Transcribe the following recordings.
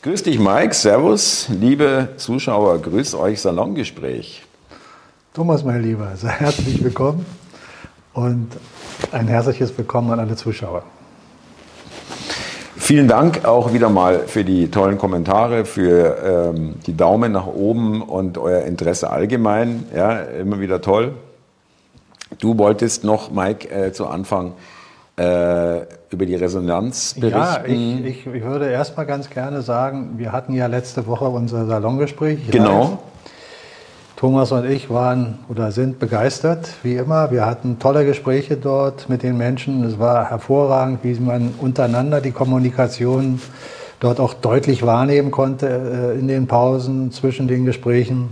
Grüß dich, Mike. Servus, liebe Zuschauer. Grüß euch, Salongespräch. Thomas, mein Lieber, sehr herzlich willkommen und ein herzliches Willkommen an alle Zuschauer. Vielen Dank auch wieder mal für die tollen Kommentare, für ähm, die Daumen nach oben und euer Interesse allgemein. Ja, immer wieder toll. Du wolltest noch, Mike, äh, zu Anfang äh, über die Resonanz berichten. Ja, ich, ich, ich würde erst mal ganz gerne sagen, wir hatten ja letzte Woche unser Salongespräch. Genau. Live. Thomas und ich waren oder sind begeistert, wie immer. Wir hatten tolle Gespräche dort mit den Menschen. Es war hervorragend, wie man untereinander die Kommunikation dort auch deutlich wahrnehmen konnte äh, in den Pausen zwischen den Gesprächen.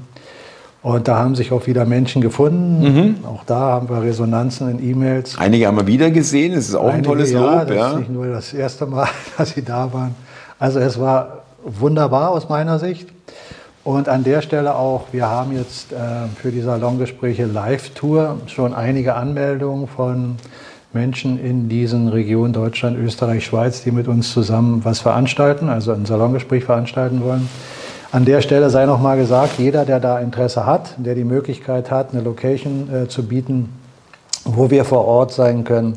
Und da haben sich auch wieder Menschen gefunden. Mhm. Auch da haben wir Resonanzen in E-Mails. Einige haben wir wieder gesehen. Es ist auch Einige, ein tolles Lob. Ja, das ja. ist nicht nur das erste Mal, dass sie da waren. Also es war wunderbar aus meiner Sicht. Und an der Stelle auch, wir haben jetzt äh, für die Salongespräche Live-Tour schon einige Anmeldungen von Menschen in diesen Regionen Deutschland, Österreich, Schweiz, die mit uns zusammen was veranstalten, also ein Salongespräch veranstalten wollen. An der Stelle sei noch mal gesagt, jeder, der da Interesse hat, der die Möglichkeit hat, eine Location äh, zu bieten, wo wir vor Ort sein können,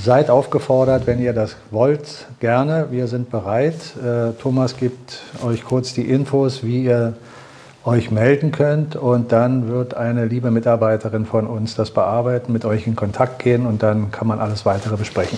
seid aufgefordert, wenn ihr das wollt, gerne. Wir sind bereit. Äh, Thomas gibt euch kurz die Infos, wie ihr euch melden könnt und dann wird eine liebe Mitarbeiterin von uns das bearbeiten, mit euch in Kontakt gehen und dann kann man alles weitere besprechen.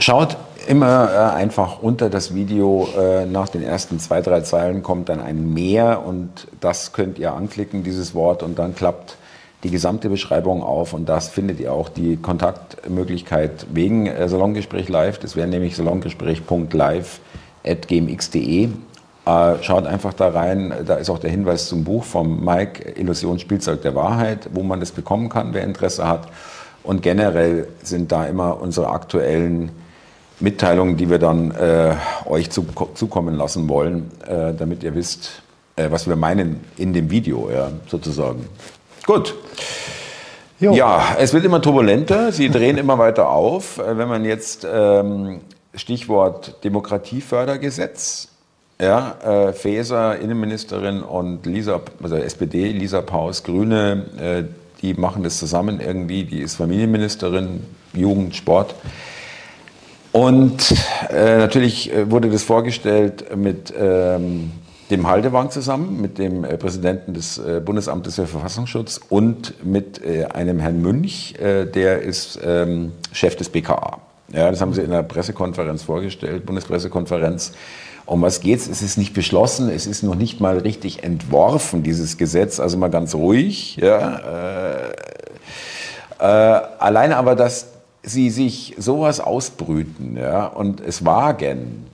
Schaut immer äh, einfach unter das Video äh, nach den ersten zwei, drei Zeilen kommt dann ein Mehr und das könnt ihr anklicken, dieses Wort, und dann klappt die gesamte Beschreibung auf und das findet ihr auch die Kontaktmöglichkeit wegen äh, Salongespräch Live. Das wäre nämlich salongespräch.live.gmx.de. Äh, schaut einfach da rein, da ist auch der Hinweis zum Buch vom Mike, Illusion Spielzeug der Wahrheit, wo man das bekommen kann, wer Interesse hat. Und generell sind da immer unsere aktuellen Mitteilungen, die wir dann äh, euch zu, zukommen lassen wollen, äh, damit ihr wisst, äh, was wir meinen in dem Video, ja, sozusagen. Gut. Jo. Ja, es wird immer turbulenter, sie drehen immer weiter auf. Äh, wenn man jetzt ähm, Stichwort Demokratiefördergesetz, ja, äh, Faeser, Innenministerin und Lisa, also SPD, Lisa Paus, Grüne, äh, die machen das zusammen irgendwie, die ist Familienministerin, Jugend, Sport. Und äh, natürlich äh, wurde das vorgestellt mit ähm, dem Haldewang zusammen, mit dem äh, Präsidenten des äh, Bundesamtes für Verfassungsschutz und mit äh, einem Herrn Münch, äh, der ist ähm, Chef des BKA. Ja, das haben sie in der Pressekonferenz vorgestellt, Bundespressekonferenz. Um was geht's? Es ist nicht beschlossen, es ist noch nicht mal richtig entworfen, dieses Gesetz, also mal ganz ruhig. Ja. alleine aber, dass sie sich sowas ausbrüten ja, und es wagen,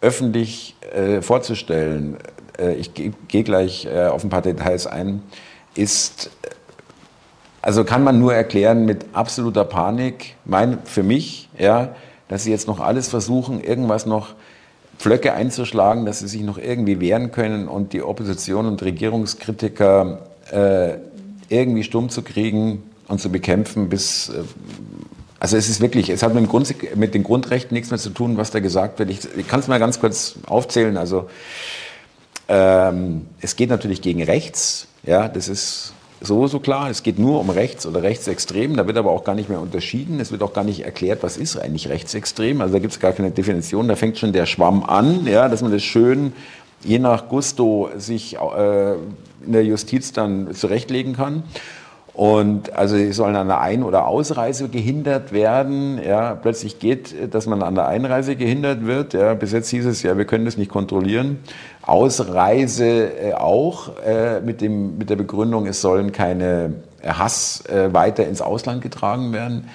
öffentlich äh, vorzustellen, äh, ich gehe geh gleich äh, auf ein paar Details ein, ist, also kann man nur erklären mit absoluter Panik, mein, für mich, ja, dass sie jetzt noch alles versuchen, irgendwas noch Pflöcke einzuschlagen, dass sie sich noch irgendwie wehren können und die Opposition und Regierungskritiker äh, irgendwie stumm zu kriegen und zu bekämpfen, bis äh, also es ist wirklich, es hat mit, Grund, mit, den Grundrechten nichts mehr zu tun, was da gesagt wird. Ich, ich kann es mal ganz kurz aufzählen. Also ähm, es geht natürlich gegen rechts, ja, das ist so so klar. Es geht nur um rechts oder rechtsextrem. Da wird aber auch gar nicht mehr unterschieden. Es wird auch gar nicht erklärt, was ist eigentlich rechtsextrem. Also da gibt es gar keine Definition. Da fängt schon der Schwamm an, ja, dass man das schön je nach Gusto sich äh, in der Justiz dann zurechtlegen kann. Und also sie sollen an der Ein- oder Ausreise gehindert werden. Ja, plötzlich geht, dass man an der Einreise gehindert wird. Ja, bis jetzt hieß es ja, wir können das nicht kontrollieren. Ausreise äh, auch äh, mit, dem, mit der Begründung, es sollen keine Hass äh, weiter ins Ausland getragen werden.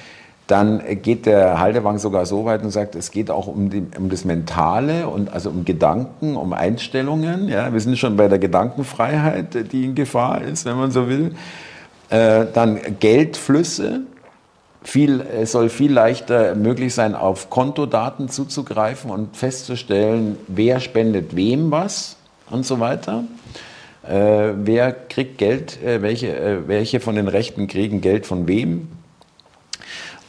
Dann geht der Halderwang sogar so weit und sagt, es geht auch um, die, um das Mentale und also um Gedanken, um Einstellungen. Ja, wir sind schon bei der Gedankenfreiheit, die in Gefahr ist, wenn man so will. Äh, dann Geldflüsse. Viel, es soll viel leichter möglich sein, auf Kontodaten zuzugreifen und festzustellen, wer spendet wem was und so weiter. Äh, wer kriegt Geld, äh, welche, äh, welche von den Rechten kriegen Geld von wem.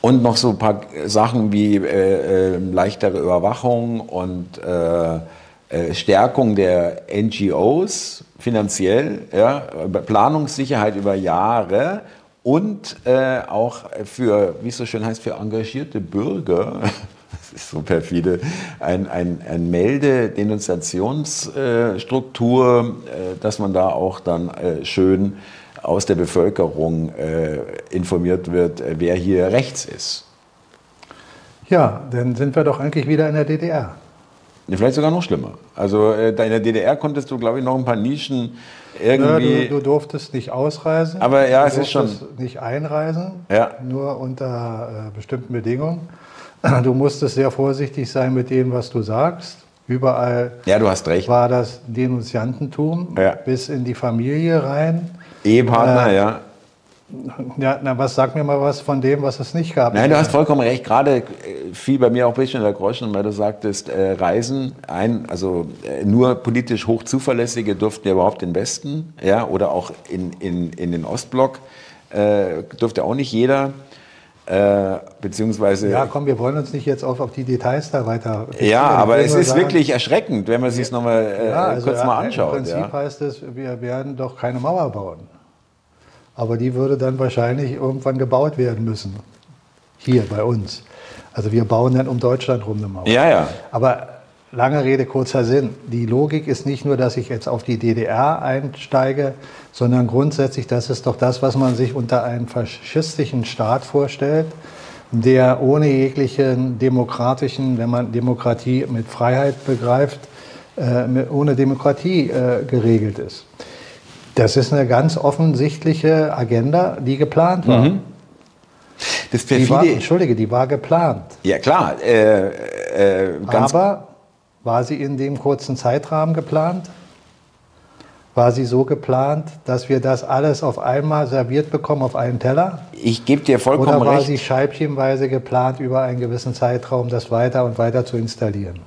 Und noch so ein paar Sachen wie äh, leichtere Überwachung und Stärkung der NGOs finanziell, ja, Planungssicherheit über Jahre und äh, auch für, wie es so schön heißt, für engagierte Bürger, das ist so perfide, ein, ein, ein Melde-Denunziationsstruktur, äh, dass man da auch dann äh, schön aus der Bevölkerung äh, informiert wird, äh, wer hier rechts ist. Ja, dann sind wir doch eigentlich wieder in der DDR. Vielleicht sogar noch schlimmer. Also äh, in der DDR konntest du, glaube ich, noch ein paar Nischen irgendwie. Ja, du, du, durftest nicht ausreisen. Aber ja, du es ist schon. nicht einreisen. Ja. Nur unter äh, bestimmten Bedingungen. Du musstest sehr vorsichtig sein mit dem, was du sagst. Überall ja, du hast recht. war das Denunziantentum ja. bis in die Familie rein. Ehepartner, äh, ja. Ja, na, was sag mir mal was von dem, was es nicht gab. Nein, du hast vollkommen recht. Gerade äh, fiel bei mir auch ein bisschen der Groschen, weil du sagtest, äh, Reisen ein, also äh, nur politisch hochzuverlässige durften ja überhaupt in den Westen, ja, oder auch in, in, in den Ostblock äh, durfte auch nicht jeder. Äh, beziehungsweise. Ja, komm, wir wollen uns nicht jetzt auf, auf die Details da weiter. Ja, aber es ist sagen, wirklich erschreckend, wenn man sich es nochmal äh, ja, also kurz mal anschaut. Im Prinzip ja. heißt es, wir werden doch keine Mauer bauen. Aber die würde dann wahrscheinlich irgendwann gebaut werden müssen. Hier bei uns. Also wir bauen dann um Deutschland rum eine Mauer. Ja, ja. Aber lange Rede, kurzer Sinn. Die Logik ist nicht nur, dass ich jetzt auf die DDR einsteige, sondern grundsätzlich, das ist doch das, was man sich unter einem faschistischen Staat vorstellt, der ohne jeglichen demokratischen, wenn man Demokratie mit Freiheit begreift, äh, ohne Demokratie äh, geregelt ist. Das ist eine ganz offensichtliche Agenda, die geplant war. Mhm. Das die war, Entschuldige, die war geplant. Ja klar. Äh, äh, Aber war sie in dem kurzen Zeitrahmen geplant? War sie so geplant, dass wir das alles auf einmal serviert bekommen auf einen Teller? Ich gebe dir vollkommen recht. Oder war recht. sie scheibchenweise geplant, über einen gewissen Zeitraum das weiter und weiter zu installieren?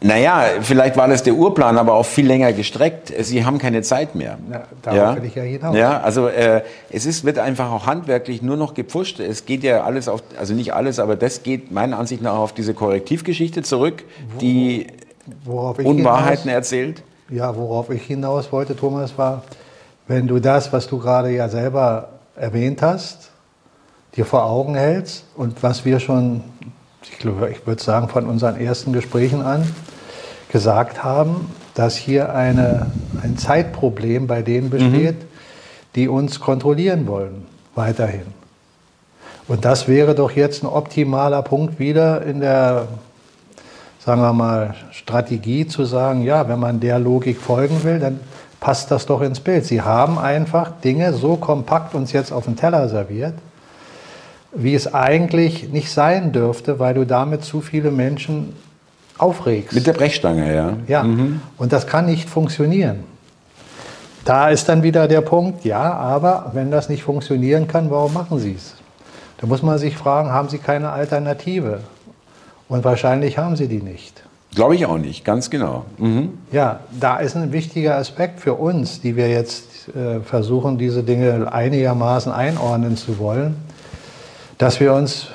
Naja, vielleicht war das der Urplan, aber auch viel länger gestreckt. Sie haben keine Zeit mehr. Ja, darauf ja? will ich ja hinaus. Ja, also äh, es ist, wird einfach auch handwerklich nur noch gepusht. Es geht ja alles auf, also nicht alles, aber das geht meiner Ansicht nach auf diese Korrektivgeschichte zurück, die Unwahrheiten hinaus, erzählt. Ja, worauf ich hinaus wollte, Thomas, war, wenn du das, was du gerade ja selber erwähnt hast, dir vor Augen hältst und was wir schon ich, glaube, ich würde sagen, von unseren ersten Gesprächen an gesagt haben, dass hier eine, ein Zeitproblem bei denen besteht, mhm. die uns kontrollieren wollen, weiterhin. Und das wäre doch jetzt ein optimaler Punkt wieder in der, sagen wir mal, Strategie zu sagen, ja, wenn man der Logik folgen will, dann passt das doch ins Bild. Sie haben einfach Dinge so kompakt uns jetzt auf den Teller serviert, wie es eigentlich nicht sein dürfte, weil du damit zu viele Menschen aufregst. Mit der Brechstange, ja. Ja, mhm. und das kann nicht funktionieren. Da ist dann wieder der Punkt, ja, aber wenn das nicht funktionieren kann, warum machen Sie es? Da muss man sich fragen, haben Sie keine Alternative? Und wahrscheinlich haben Sie die nicht. Glaube ich auch nicht, ganz genau. Mhm. Ja, da ist ein wichtiger Aspekt für uns, die wir jetzt äh, versuchen, diese Dinge einigermaßen einordnen zu wollen dass wir uns,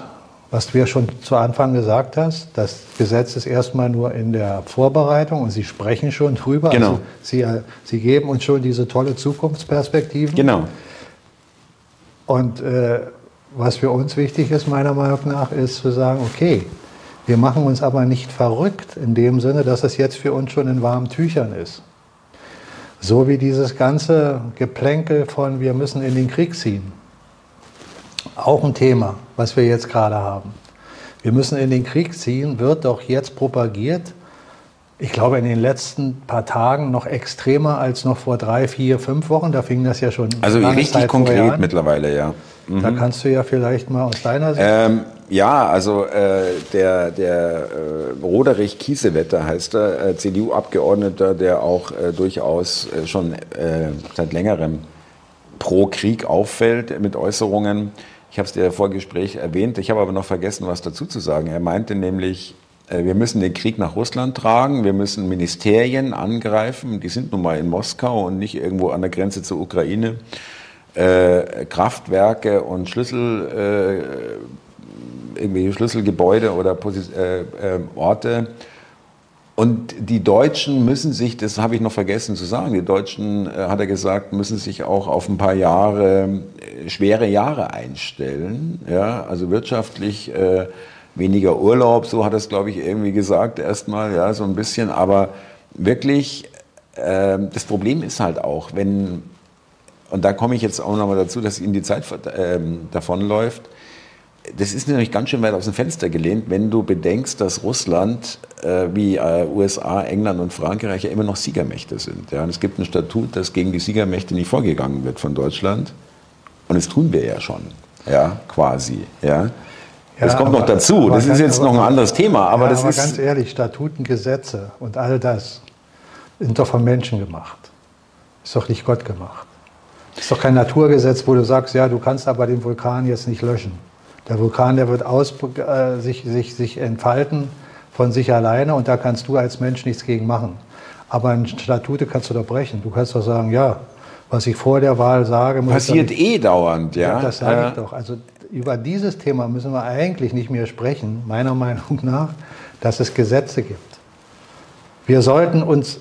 was du ja schon zu Anfang gesagt hast, das Gesetz ist erstmal nur in der Vorbereitung und Sie sprechen schon drüber. Genau. Also Sie, äh, Sie geben uns schon diese tolle Zukunftsperspektiven. Genau. Und äh, was für uns wichtig ist, meiner Meinung nach, ist zu sagen, okay, wir machen uns aber nicht verrückt in dem Sinne, dass es jetzt für uns schon in warmen Tüchern ist. So wie dieses ganze Geplänkel von wir müssen in den Krieg ziehen. Auch ein Thema, was wir jetzt gerade haben. Wir müssen in den Krieg ziehen, wird doch jetzt propagiert. Ich glaube, in den letzten paar Tagen noch extremer als noch vor drei, vier, fünf Wochen. Da fing das ja schon. Also richtig Zeit konkret mittlerweile, ja. Mhm. Da kannst du ja vielleicht mal aus deiner Sicht. Ähm, ja, also äh, der, der äh, Roderich Kiesewetter heißt er, äh, CDU-Abgeordneter, der auch äh, durchaus äh, schon äh, seit längerem pro Krieg auffällt mit Äußerungen. Ich habe es dir vor Gespräch erwähnt, ich habe aber noch vergessen, was dazu zu sagen. Er meinte nämlich, äh, wir müssen den Krieg nach Russland tragen, wir müssen Ministerien angreifen, die sind nun mal in Moskau und nicht irgendwo an der Grenze zur Ukraine. Äh, Kraftwerke und Schlüssel, äh, irgendwelche Schlüsselgebäude oder Posi äh, äh, Orte. Und die Deutschen müssen sich, das habe ich noch vergessen zu sagen, die Deutschen, äh, hat er gesagt, müssen sich auch auf ein paar Jahre, äh, schwere Jahre einstellen. Ja, also wirtschaftlich äh, weniger Urlaub, so hat er es, glaube ich, irgendwie gesagt erstmal, ja, so ein bisschen. Aber wirklich, äh, das Problem ist halt auch, wenn, und da komme ich jetzt auch nochmal dazu, dass Ihnen die Zeit äh, davonläuft, das ist nämlich ganz schön weit aus dem Fenster gelehnt, wenn du bedenkst, dass Russland äh, wie äh, USA, England und Frankreich ja immer noch Siegermächte sind. Ja? Und es gibt ein Statut, das gegen die Siegermächte nicht vorgegangen wird von Deutschland. Und das tun wir ja schon, ja, quasi. Ja? Das kommt aber, noch dazu. Das ist jetzt noch ein anderes Thema. Aber, ja, das aber ist ganz ehrlich, Statuten, Gesetze und all das sind doch von Menschen gemacht. Ist doch nicht Gott gemacht. Ist doch kein Naturgesetz, wo du sagst, ja, du kannst aber den Vulkan jetzt nicht löschen. Der Vulkan, der wird aus, äh, sich, sich, sich entfalten von sich alleine und da kannst du als Mensch nichts gegen machen. Aber ein Statute kannst du doch brechen. Du kannst doch sagen, ja, was ich vor der Wahl sage, muss passiert nicht, eh dauernd, ja. ja das sage ja. ich doch. Also über dieses Thema müssen wir eigentlich nicht mehr sprechen, meiner Meinung nach, dass es Gesetze gibt. Wir sollten uns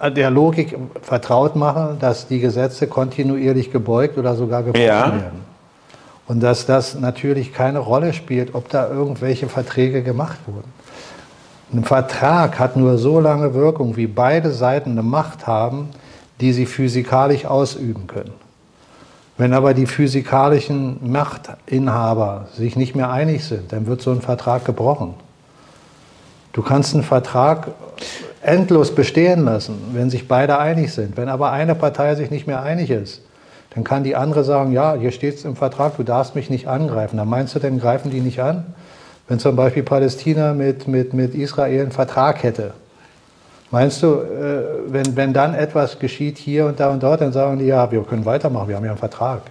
äh, der Logik vertraut machen, dass die Gesetze kontinuierlich gebeugt oder sogar gebrochen ja. werden. Und dass das natürlich keine Rolle spielt, ob da irgendwelche Verträge gemacht wurden. Ein Vertrag hat nur so lange Wirkung, wie beide Seiten eine Macht haben, die sie physikalisch ausüben können. Wenn aber die physikalischen Machtinhaber sich nicht mehr einig sind, dann wird so ein Vertrag gebrochen. Du kannst einen Vertrag endlos bestehen lassen, wenn sich beide einig sind. Wenn aber eine Partei sich nicht mehr einig ist, dann kann die andere sagen, ja, hier steht es im Vertrag, du darfst mich nicht angreifen. Dann meinst du denn, greifen die nicht an? Wenn zum Beispiel Palästina mit, mit, mit Israel einen Vertrag hätte, meinst du, äh, wenn, wenn dann etwas geschieht hier und da und dort, dann sagen die, ja, wir können weitermachen, wir haben ja einen Vertrag.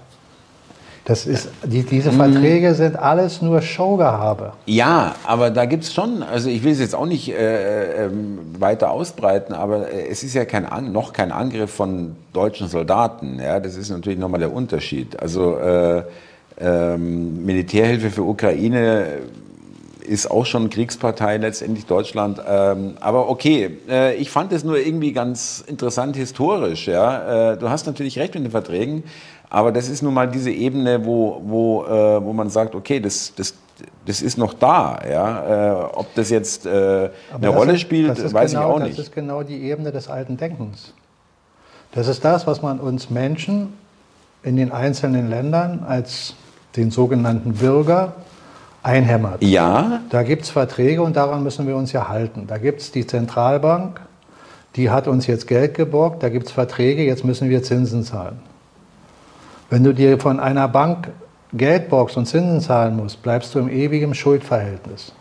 Das ist, die, diese Verträge sind alles nur Showgehabe. Ja, aber da gibt es schon, also ich will es jetzt auch nicht äh, äh, weiter ausbreiten, aber äh, es ist ja kein, noch kein Angriff von deutschen Soldaten. Ja? Das ist natürlich nochmal der Unterschied. Also äh, ähm, Militärhilfe für Ukraine ist auch schon Kriegspartei letztendlich Deutschland. Ähm, aber okay, äh, ich fand es nur irgendwie ganz interessant historisch. Ja? Äh, du hast natürlich recht mit den Verträgen, aber das ist nun mal diese Ebene, wo, wo, äh, wo man sagt, okay, das, das, das ist noch da. Ja? Äh, ob das jetzt äh, eine Rolle ist, spielt, weiß genau, ich auch nicht. Das ist genau die Ebene des alten Denkens. Das ist das, was man uns Menschen in den einzelnen Ländern als den sogenannten Bürger einhämmert. Ja. Da gibt es Verträge und daran müssen wir uns ja halten. Da gibt es die Zentralbank, die hat uns jetzt Geld geborgt, da gibt es Verträge, jetzt müssen wir Zinsen zahlen. Wenn du dir von einer Bank Geld borgst und Zinsen zahlen musst, bleibst du im ewigen Schuldverhältnis.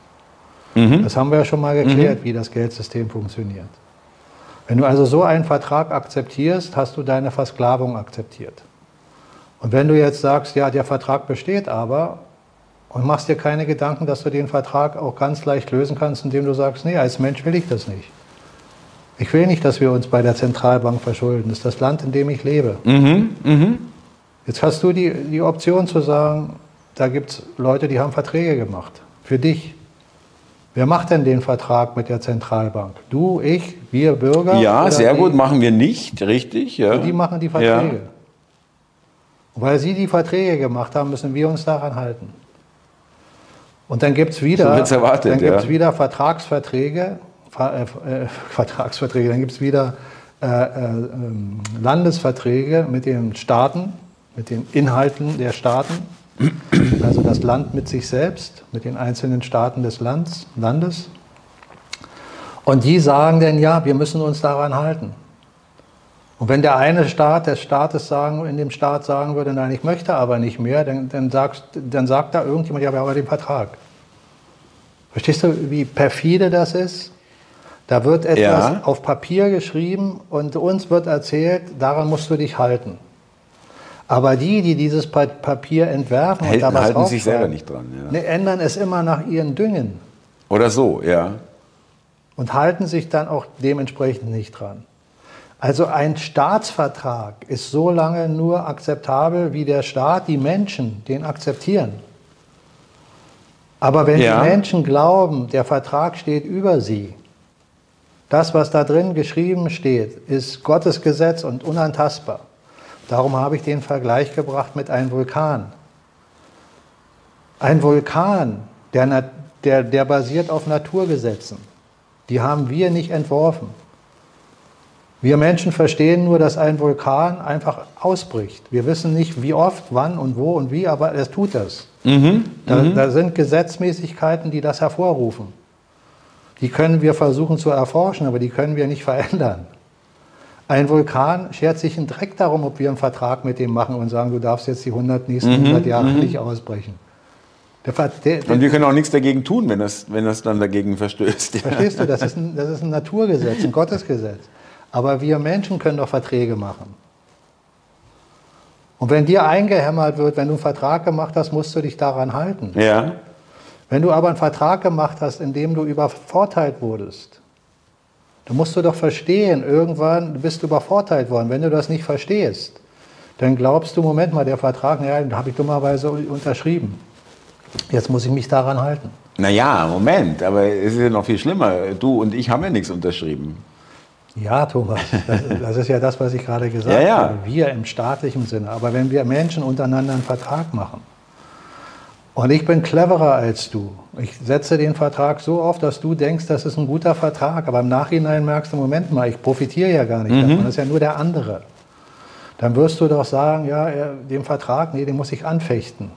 Mhm. Das haben wir ja schon mal geklärt, mhm. wie das Geldsystem funktioniert. Wenn du also so einen Vertrag akzeptierst, hast du deine Versklavung akzeptiert. Und wenn du jetzt sagst, ja, der Vertrag besteht aber und machst dir keine Gedanken, dass du den Vertrag auch ganz leicht lösen kannst, indem du sagst, nee, als Mensch will ich das nicht. Ich will nicht, dass wir uns bei der Zentralbank verschulden. Das ist das Land, in dem ich lebe. Mhm. Mhm. Jetzt hast du die, die Option zu sagen, da gibt es Leute, die haben Verträge gemacht. Für dich. Wer macht denn den Vertrag mit der Zentralbank? Du, ich, wir Bürger? Ja, sehr die? gut, machen wir nicht, richtig. Ja. Und die machen die Verträge. Ja. Weil sie die Verträge gemacht haben, müssen wir uns daran halten. Und dann gibt es wieder, erwartet, ja. wieder Vertragsverträge, äh, äh, Vertragsverträge, dann gibt es wieder äh, äh, ähm, Landesverträge mit den Staaten, mit den Inhalten der Staaten, also das Land mit sich selbst, mit den einzelnen Staaten des Landes. Landes. Und die sagen dann, ja, wir müssen uns daran halten. Und wenn der eine Staat des Staates sagen, in dem Staat sagen würde, nein, ich möchte aber nicht mehr, dann, dann, sagst, dann sagt da irgendjemand, ja, wir haben aber den Vertrag. Verstehst du, wie perfide das ist? Da wird etwas ja. auf Papier geschrieben und uns wird erzählt, daran musst du dich halten. Aber die, die dieses Papier entwerfen Hält, und da was halten sich selber nicht dran. Ja. Ne, ändern es immer nach ihren Düngen. Oder so, ja. Und halten sich dann auch dementsprechend nicht dran. Also ein Staatsvertrag ist so lange nur akzeptabel, wie der Staat, die Menschen den akzeptieren. Aber wenn ja. die Menschen glauben, der Vertrag steht über sie, Das, was da drin geschrieben steht, ist Gottes Gesetz und unantastbar. Darum habe ich den Vergleich gebracht mit einem Vulkan. Ein Vulkan, der, der, der basiert auf Naturgesetzen. Die haben wir nicht entworfen. Wir Menschen verstehen nur, dass ein Vulkan einfach ausbricht. Wir wissen nicht, wie oft, wann und wo und wie, aber es tut das. Mhm, da, mhm. da sind Gesetzmäßigkeiten, die das hervorrufen. Die können wir versuchen zu erforschen, aber die können wir nicht verändern. Ein Vulkan schert sich einen Dreck darum, ob wir einen Vertrag mit dem machen und sagen, du darfst jetzt die 100, nächsten 100 mhm, Jahre mhm. nicht ausbrechen. Der, der, der, und wir können auch nichts dagegen tun, wenn das, wenn das dann dagegen verstößt. Verstehst du, das ist, ein, das ist ein Naturgesetz, ein Gottesgesetz. Aber wir Menschen können doch Verträge machen. Und wenn dir eingehämmert wird, wenn du einen Vertrag gemacht hast, musst du dich daran halten. Ja. Wenn du aber einen Vertrag gemacht hast, in dem du übervorteilt wurdest, dann musst du doch verstehen, irgendwann bist du übervorteilt worden. Wenn du das nicht verstehst, dann glaubst du, Moment mal, der Vertrag, naja, den habe ich dummerweise unterschrieben. Jetzt muss ich mich daran halten. Naja, Moment, aber es ist ja noch viel schlimmer. Du und ich haben ja nichts unterschrieben. Ja, Thomas, das, das ist ja das, was ich gerade gesagt ja, ja. habe. Wir im staatlichen Sinne. Aber wenn wir Menschen untereinander einen Vertrag machen und ich bin cleverer als du, ich setze den Vertrag so auf, dass du denkst, das ist ein guter Vertrag, aber im Nachhinein merkst du, Moment mal, ich profitiere ja gar nicht mhm. davon, das ist ja nur der andere. Dann wirst du doch sagen, ja, den Vertrag, nee, den muss ich anfechten.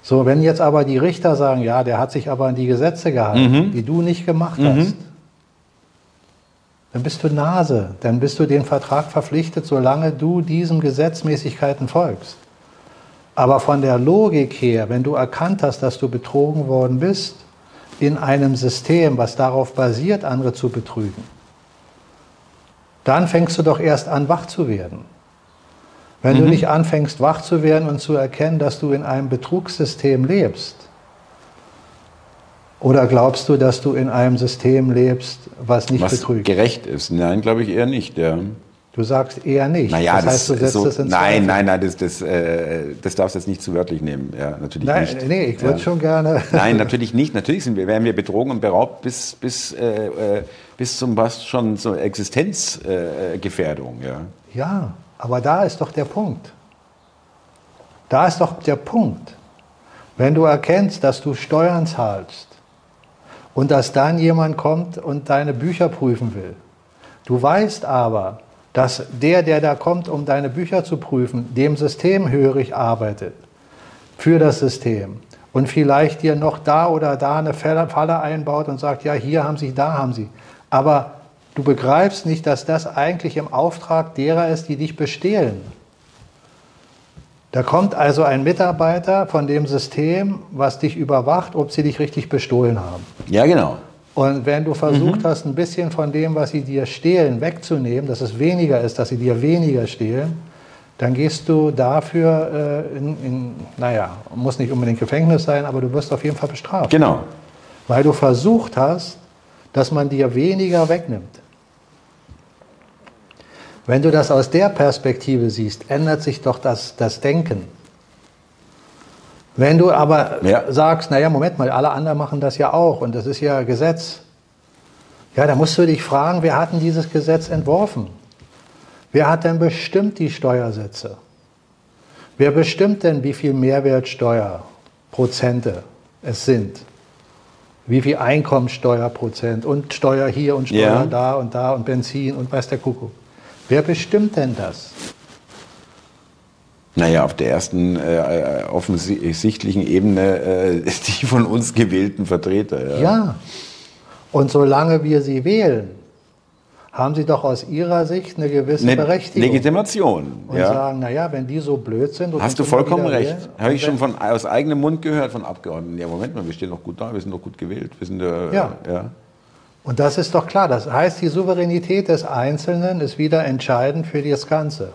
So, wenn jetzt aber die Richter sagen, ja, der hat sich aber an die Gesetze gehalten, mhm. die du nicht gemacht mhm. hast, dann bist du Nase, dann bist du den Vertrag verpflichtet, solange du diesen Gesetzmäßigkeiten folgst. Aber von der Logik her, wenn du erkannt hast, dass du betrogen worden bist, in einem System, was darauf basiert, andere zu betrügen, dann fängst du doch erst an, wach zu werden. Wenn mhm. du nicht anfängst, wach zu werden und zu erkennen, dass du in einem Betrugssystem lebst, oder glaubst du, dass du in einem System lebst, was nicht was betrügt? gerecht ist? Nein, glaube ich eher nicht. Ja. Du sagst eher nicht. Naja, das, das heißt, du setzt so, das ins Nein, nein, nein, das, das, äh, das darfst du jetzt nicht zu wörtlich nehmen. Ja, natürlich nein, nicht. Nee, ich würde ja. schon gerne. Nein, natürlich nicht. Natürlich sind wir, werden wir betrogen und beraubt bis, bis, äh, äh bis zum was schon zur Existenzgefährdung. Äh, ja. ja, aber da ist doch der Punkt. Da ist doch der Punkt. Wenn du erkennst, dass du Steuern zahlst, und dass dann jemand kommt und deine Bücher prüfen will. Du weißt aber, dass der, der da kommt, um deine Bücher zu prüfen, dem System hörig arbeitet, für das System und vielleicht dir noch da oder da eine Falle einbaut und sagt, ja, hier haben Sie, da haben Sie. Aber du begreifst nicht, dass das eigentlich im Auftrag derer ist, die dich bestehlen. Da kommt also ein Mitarbeiter von dem System, was dich überwacht, ob sie dich richtig bestohlen haben. Ja, genau. Und wenn du versucht mhm. hast, ein bisschen von dem, was sie dir stehlen, wegzunehmen, dass es weniger ist, dass sie dir weniger stehlen, dann gehst du dafür äh, in, in, naja, muss nicht unbedingt Gefängnis sein, aber du wirst auf jeden Fall bestraft. Genau. Weil du versucht hast, dass man dir weniger wegnimmt. Wenn du das aus der Perspektive siehst, ändert sich doch das, das Denken. Wenn du aber ja. sagst, naja, Moment mal, alle anderen machen das ja auch und das ist ja Gesetz, ja, da musst du dich fragen, wer hat denn dieses Gesetz entworfen? Wer hat denn bestimmt die Steuersätze? Wer bestimmt denn, wie viel Mehrwertsteuerprozente es sind? Wie viel Einkommensteuerprozent und Steuer hier und Steuer ja. da und da und Benzin und weiß der Kuckuck? Wer bestimmt denn das? Naja, auf der ersten äh, offensichtlichen Ebene äh, die von uns gewählten Vertreter. Ja. ja. Und solange wir sie wählen, haben sie doch aus ihrer Sicht eine gewisse eine Berechtigung. Legitimation. Und ja. sagen, naja, wenn die so blöd sind... Hast du vollkommen recht. Habe ich schon von, aus eigenem Mund gehört von Abgeordneten. Ja, Moment mal, wir stehen doch gut da, wir sind doch gut gewählt. Wir sind, äh, ja. ja. Und das ist doch klar. Das heißt, die Souveränität des Einzelnen ist wieder entscheidend für das Ganze.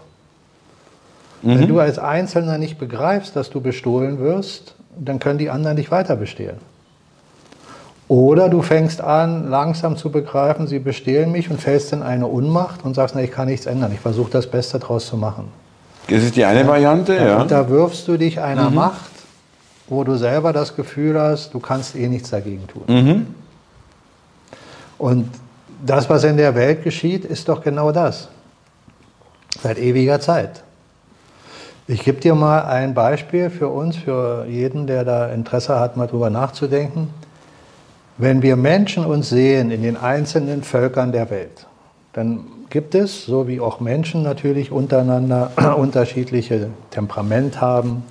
Mhm. Wenn du als Einzelner nicht begreifst, dass du bestohlen wirst, dann können die anderen dich weiter bestehlen. Oder du fängst an, langsam zu begreifen, sie bestehlen mich und fällst in eine Unmacht und sagst, na, ich kann nichts ändern, ich versuche das Beste daraus zu machen. Das ist die eine ja, Variante, ja. Und da wirfst du dich einer mhm. Macht, wo du selber das Gefühl hast, du kannst eh nichts dagegen tun. Mhm. Und das, was in der Welt geschieht, ist doch genau das. Seit ewiger Zeit. Ich gebe dir mal ein Beispiel für uns, für jeden, der da Interesse hat, mal drüber nachzudenken. Wenn wir Menschen uns sehen in den einzelnen Völkern der Welt, dann gibt es, so wie auch Menschen natürlich untereinander unterschiedliche Temperament haben,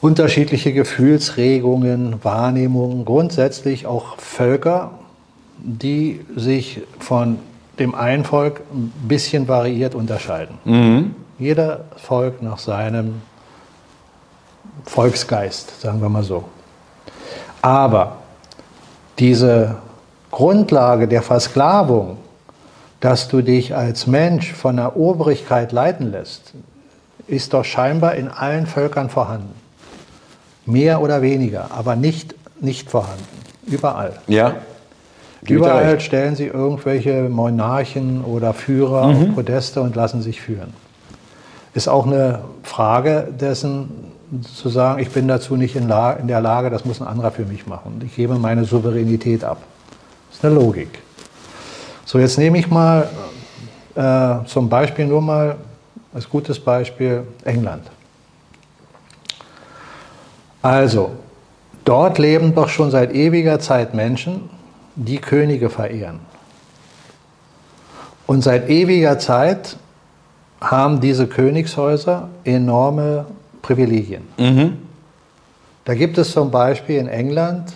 unterschiedliche Gefühlsregungen, Wahrnehmungen, grundsätzlich auch Völker, die sich von dem einen Volk ein bisschen variiert unterscheiden. Mhm. Jeder Volk nach seinem Volksgeist, sagen wir mal so. Aber diese Grundlage der Versklavung, dass du dich als Mensch von der Obrigkeit leiten lässt, ist doch scheinbar in allen Völkern vorhanden. Mehr oder weniger, aber nicht, nicht vorhanden. Überall. Ja. Überall stellen sie irgendwelche Monarchen oder Führer mhm. auf Podeste und lassen sich führen. Ist auch eine Frage dessen, zu sagen, ich bin dazu nicht in, in der Lage, das muss ein anderer für mich machen. Ich gebe meine Souveränität ab. Das ist eine Logik. So, jetzt nehme ich mal äh, zum Beispiel nur mal als gutes Beispiel England. Also, dort leben doch schon seit ewiger Zeit Menschen, die Könige verehren. Und seit ewiger Zeit haben diese Königshäuser enorme Privilegien. Mhm. Da gibt es zum Beispiel in England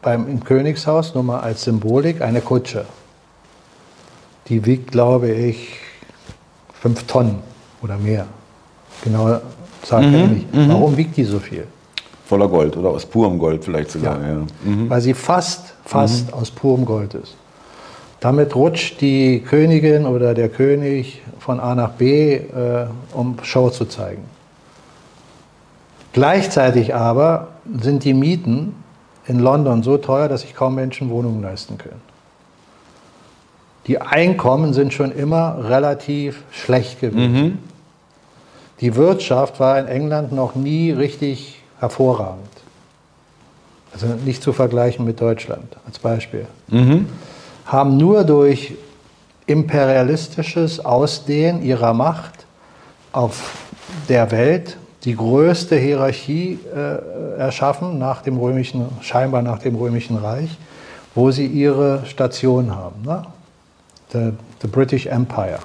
beim, im Königshaus nur mal als Symbolik eine Kutsche. Die wiegt, glaube ich, fünf Tonnen oder mehr. Genau sagt mhm. er nicht. Mhm. Warum wiegt die so viel? Voller Gold oder aus purem Gold vielleicht sogar. Ja. Ja. Mhm. Weil sie fast, fast mhm. aus purem Gold ist. Damit rutscht die Königin oder der König von A nach B, äh, um Show zu zeigen. Gleichzeitig aber sind die Mieten in London so teuer, dass sich kaum Menschen Wohnungen leisten können. Die Einkommen sind schon immer relativ schlecht gewesen. Mhm. Die Wirtschaft war in England noch nie richtig hervorragend. Also nicht zu vergleichen mit Deutschland als Beispiel. Mhm. Haben nur durch imperialistisches Ausdehnen ihrer Macht auf der Welt die größte Hierarchie äh, erschaffen nach dem römischen, scheinbar nach dem römischen Reich, wo sie ihre Station haben. Ne? The, the British Empire.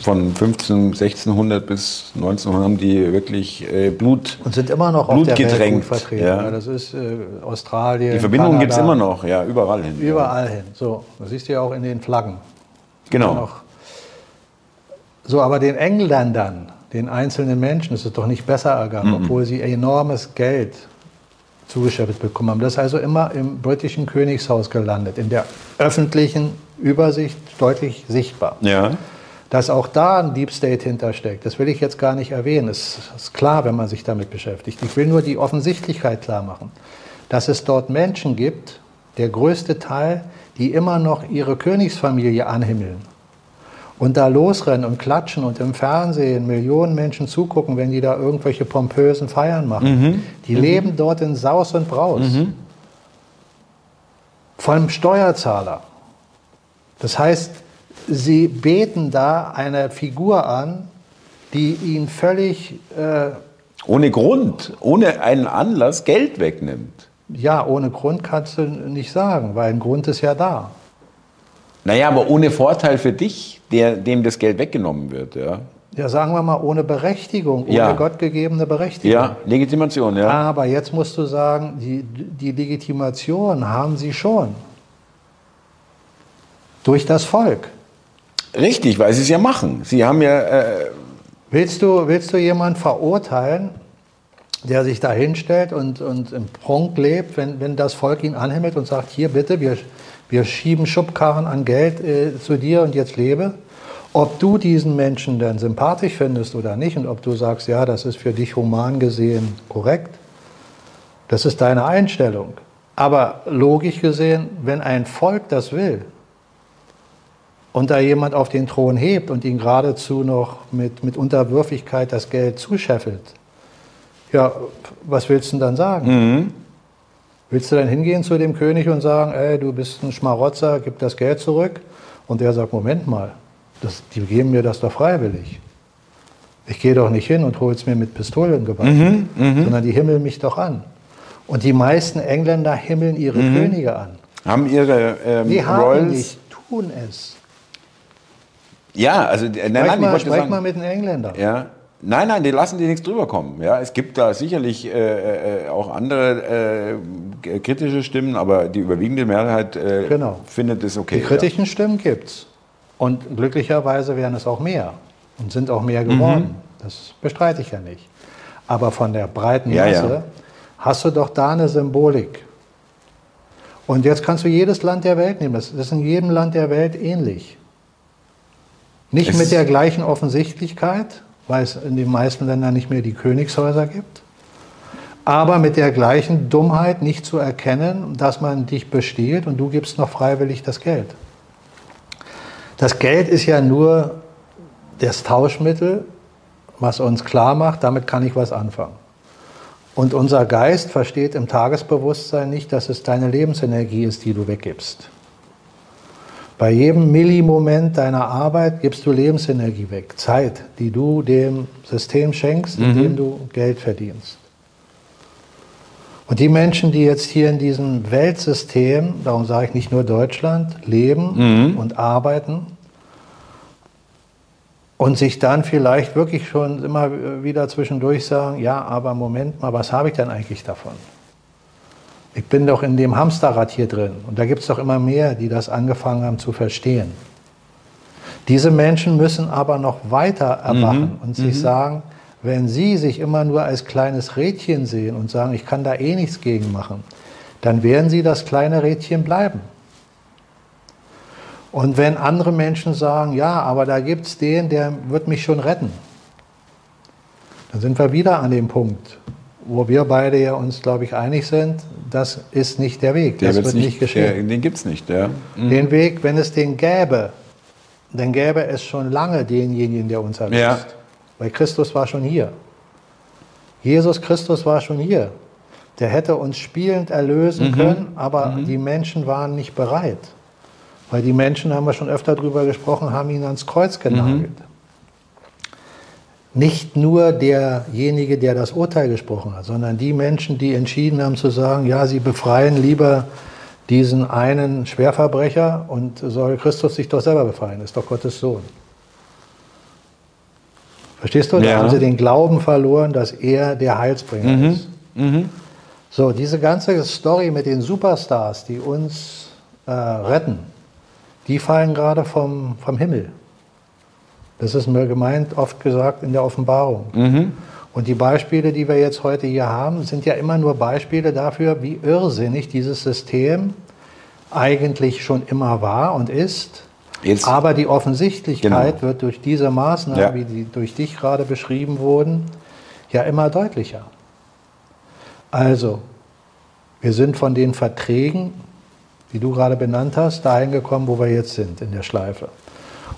Von 15, 1600 bis 1900 haben die wirklich äh, Blut und sind immer noch Blut auf der getränkt. Welt vertreten. Ja. Das ist äh, Australien. Die Verbindung gibt es immer noch, ja, überall hin. Überall ja. hin. So, das siehst du ja auch in den Flaggen. Genau. So, aber den Engländern, den einzelnen Menschen, ist es doch nicht besser ergangen, mhm. obwohl sie enormes Geld zugeschüttet bekommen haben. Das ist also immer im britischen Königshaus gelandet, in der öffentlichen Übersicht deutlich sichtbar. Ja. Dass auch da ein Deep State hintersteckt, das will ich jetzt gar nicht erwähnen. Das ist klar, wenn man sich damit beschäftigt. Ich will nur die Offensichtlichkeit klar machen, dass es dort Menschen gibt, der größte Teil, die immer noch ihre Königsfamilie anhimmeln und da losrennen und klatschen und im Fernsehen Millionen Menschen zugucken, wenn die da irgendwelche pompösen Feiern machen. Mhm. Die mhm. leben dort in Saus und Braus. Mhm. Von Steuerzahler. Das heißt, sie beten da eine Figur an, die ihnen völlig... Äh, ohne Grund, ohne einen Anlass Geld wegnimmt. Ja, ohne Grund kannst du nicht sagen, weil ein Grund ist ja da. Naja, aber ohne Vorteil für dich, der, dem das Geld weggenommen wird. Ja. Ja, sagen wir mal, ohne Berechtigung, ohne ja. gottgegebene Berechtigung. Ja, Legitimation, ja. Aber jetzt musst du sagen, die, die Legitimation haben sie schon. Durch das Volk. Richtig, weil sie es ja machen. Sie haben ja. Äh willst, du, willst du jemanden verurteilen, der sich da hinstellt und, und im Prunk lebt, wenn, wenn das Volk ihn anhimmelt und sagt: Hier bitte, wir wir schieben Schubkarren an Geld äh, zu dir und jetzt lebe. Ob du diesen Menschen denn sympathisch findest oder nicht und ob du sagst, ja, das ist für dich human gesehen korrekt, das ist deine Einstellung. Aber logisch gesehen, wenn ein Volk das will und da jemand auf den Thron hebt und ihn geradezu noch mit, mit Unterwürfigkeit das Geld zuscheffelt, ja, was willst du denn dann sagen? Mhm. Willst du dann hingehen zu dem König und sagen, ey, du bist ein Schmarotzer, gib das Geld zurück? Und der sagt, Moment mal, das, die geben mir das doch freiwillig. Ich gehe doch nicht hin und hole es mir mit Pistolen gewaschen, mhm, sondern die himmeln mich doch an. Und die meisten Engländer himmeln ihre mhm. Könige an. Haben ihre ähm, die haben Royals nicht, tun es. Ja, also äh, nein, nein, mal, ich sprech sagen, mal mit den Engländern. Ja. Nein, nein, die lassen dir nichts drüber kommen. Ja, es gibt da sicherlich äh, äh, auch andere äh, kritische Stimmen, aber die überwiegende Mehrheit äh, genau. findet es okay. Die kritischen ja. Stimmen gibt's und glücklicherweise werden es auch mehr und sind auch mehr geworden. Mhm. Das bestreite ich ja nicht. Aber von der breiten Masse ja, ja. hast du doch da eine Symbolik. Und jetzt kannst du jedes Land der Welt nehmen. Das ist in jedem Land der Welt ähnlich. Nicht es mit der gleichen Offensichtlichkeit, weil es in den meisten Ländern nicht mehr die Königshäuser gibt, aber mit der gleichen Dummheit nicht zu erkennen, dass man dich bestiehlt und du gibst noch freiwillig das Geld. Das Geld ist ja nur das Tauschmittel, was uns klar macht, damit kann ich was anfangen. Und unser Geist versteht im Tagesbewusstsein nicht, dass es deine Lebensenergie ist, die du weggibst. Bei jedem Millimoment deiner Arbeit gibst du Lebensenergie weg, Zeit, die du dem System schenkst, mhm. indem du Geld verdienst. Und die Menschen, die jetzt hier in diesem Weltsystem, darum sage ich nicht nur Deutschland, leben mhm. und arbeiten und sich dann vielleicht wirklich schon immer wieder zwischendurch sagen, ja, aber Moment mal, was habe ich denn eigentlich davon? Ich bin doch in dem Hamsterrad hier drin. Und da gibt es doch immer mehr, die das angefangen haben zu verstehen. Diese Menschen müssen aber noch weiter erwachen mhm. und sich mhm. sagen, wenn sie sich immer nur als kleines Rädchen sehen und sagen, ich kann da eh nichts gegen machen, dann werden sie das kleine Rädchen bleiben. Und wenn andere Menschen sagen, ja, aber da gibt es den, der wird mich schon retten, dann sind wir wieder an dem Punkt, wo wir beide ja uns, glaube ich, einig sind, das ist nicht der Weg. Der das wird nicht, nicht geschehen. Der, den gibt es nicht. Ja. Mhm. Den Weg, wenn es den gäbe, dann gäbe es schon lange denjenigen, der uns erlöst. Ja. Weil Christus war schon hier. Jesus Christus war schon hier. Der hätte uns spielend erlösen mhm. können, aber mhm. die Menschen waren nicht bereit. Weil die Menschen, haben wir schon öfter darüber gesprochen, haben ihn ans Kreuz genagelt. Nicht nur derjenige, der das Urteil gesprochen hat, sondern die Menschen, die entschieden haben zu sagen, ja, sie befreien lieber diesen einen Schwerverbrecher und soll Christus sich doch selber befreien, ist doch Gottes Sohn. Verstehst du? Ja. Da haben sie den Glauben verloren, dass er der Heilsbringer mhm. ist. Mhm. So, diese ganze Story mit den Superstars, die uns äh, retten, die fallen gerade vom, vom Himmel. Das ist mir gemeint, oft gesagt in der Offenbarung. Mhm. Und die Beispiele, die wir jetzt heute hier haben, sind ja immer nur Beispiele dafür, wie irrsinnig dieses System eigentlich schon immer war und ist. Jetzt. Aber die Offensichtlichkeit genau. wird durch diese Maßnahmen, ja. wie die durch dich gerade beschrieben wurden, ja immer deutlicher. Also, wir sind von den Verträgen, die du gerade benannt hast, dahin gekommen, wo wir jetzt sind in der Schleife.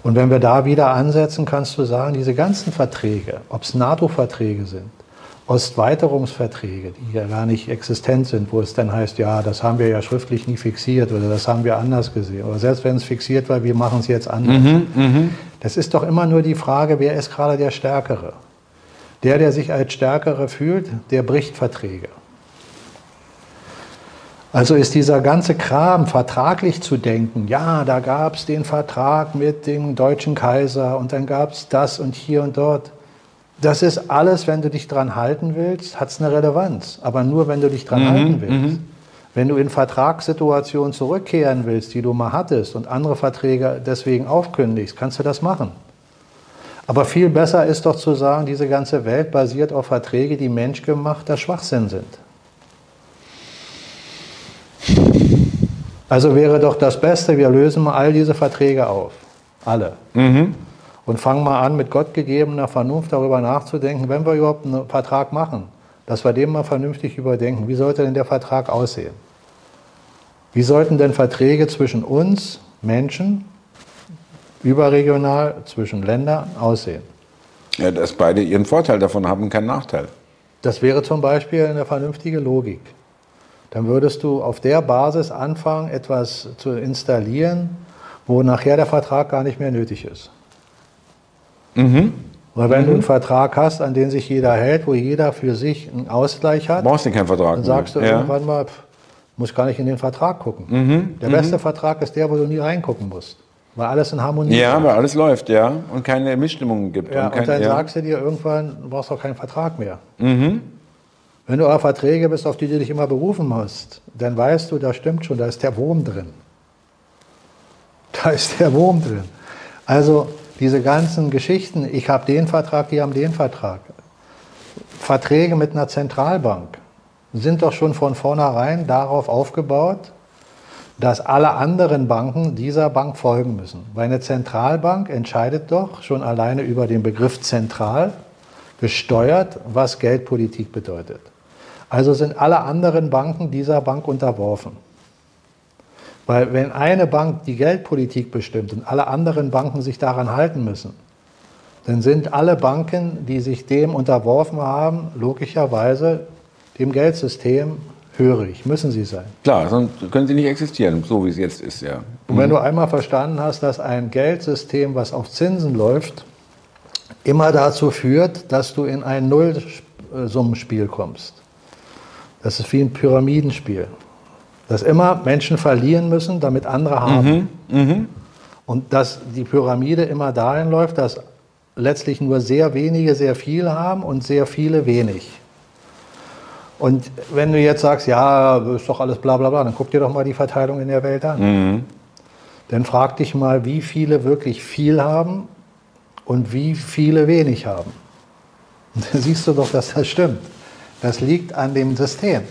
Und wenn wir da wieder ansetzen, kannst du sagen, diese ganzen Verträge, ob es NATO-Verträge sind, Ostweiterungsverträge, die ja gar nicht existent sind, wo es dann heißt, ja, das haben wir ja schriftlich nie fixiert oder das haben wir anders gesehen. Oder selbst wenn es fixiert war, wir machen es jetzt anders. Mhm, mh. Das ist doch immer nur die Frage, wer ist gerade der Stärkere? Der, der sich als Stärkere fühlt, der bricht Verträge. Also ist dieser ganze Kram vertraglich zu denken, ja, da gab es den Vertrag mit dem deutschen Kaiser und dann gab es das und hier und dort. Das ist alles, wenn du dich dran halten willst, hat es eine Relevanz, aber nur, wenn du dich dran mhm, halten willst. Mhm. Wenn du in Vertragssituationen zurückkehren willst, die du mal hattest und andere Verträge deswegen aufkündigst, kannst du das machen. Aber viel besser ist doch zu sagen, diese ganze Welt basiert auf Verträge, die menschgemachter Schwachsinn sind. Also wäre doch das Beste, wir lösen mal all diese Verträge auf. Alle. Mhm. Und fangen mal an, mit gottgegebener Vernunft darüber nachzudenken, wenn wir überhaupt einen Vertrag machen, dass wir den mal vernünftig überdenken. Wie sollte denn der Vertrag aussehen? Wie sollten denn Verträge zwischen uns, Menschen, überregional, zwischen Ländern aussehen? Ja, dass beide ihren Vorteil davon haben, keinen Nachteil. Das wäre zum Beispiel eine vernünftige Logik. Dann würdest du auf der Basis anfangen, etwas zu installieren, wo nachher der Vertrag gar nicht mehr nötig ist. Mhm. Weil wenn mhm. du einen Vertrag hast, an den sich jeder hält, wo jeder für sich einen Ausgleich hat, brauchst du keinen Vertrag. Dann sagst du ja. irgendwann mal, pff, muss gar nicht in den Vertrag gucken. Mhm. Der beste mhm. Vertrag ist der, wo du nie reingucken musst. Weil alles in Harmonie ist. Ja, weil alles läuft, ja. Und keine Missstimmungen gibt. Ja, und, kein, und dann ja. sagst du dir irgendwann, du brauchst auch keinen Vertrag mehr. Mhm. Wenn du aber Verträge bist, auf die du dich immer berufen musst, dann weißt du, da stimmt schon, da ist der Wurm drin. Da ist der Wurm drin. Also diese ganzen Geschichten, ich habe den Vertrag, die haben den Vertrag. Verträge mit einer Zentralbank sind doch schon von vornherein darauf aufgebaut, dass alle anderen Banken dieser Bank folgen müssen. Weil eine Zentralbank entscheidet doch schon alleine über den Begriff zentral gesteuert, was Geldpolitik bedeutet. Also sind alle anderen Banken dieser Bank unterworfen. Weil wenn eine Bank die Geldpolitik bestimmt und alle anderen Banken sich daran halten müssen, dann sind alle Banken, die sich dem unterworfen haben, logischerweise dem Geldsystem hörig. Müssen sie sein. Klar, sonst können sie nicht existieren, so wie es jetzt ist, ja. Und wenn du einmal verstanden hast, dass ein Geldsystem, was auf Zinsen läuft, immer dazu führt, dass du in ein Nullsummenspiel kommst. Das ist wie ein Pyramidenspiel dass immer Menschen verlieren müssen, damit andere haben. Mhm, mh. Und dass die Pyramide immer dahin läuft, dass letztlich nur sehr wenige sehr viel haben und sehr viele wenig. Und wenn du jetzt sagst, ja, ist doch alles bla bla bla, dann guck dir doch mal die Verteilung in der Welt an. Mhm. Dann frag dich mal, wie viele wirklich viel haben und wie viele wenig haben. Und dann siehst du doch, dass das stimmt. Das liegt an dem System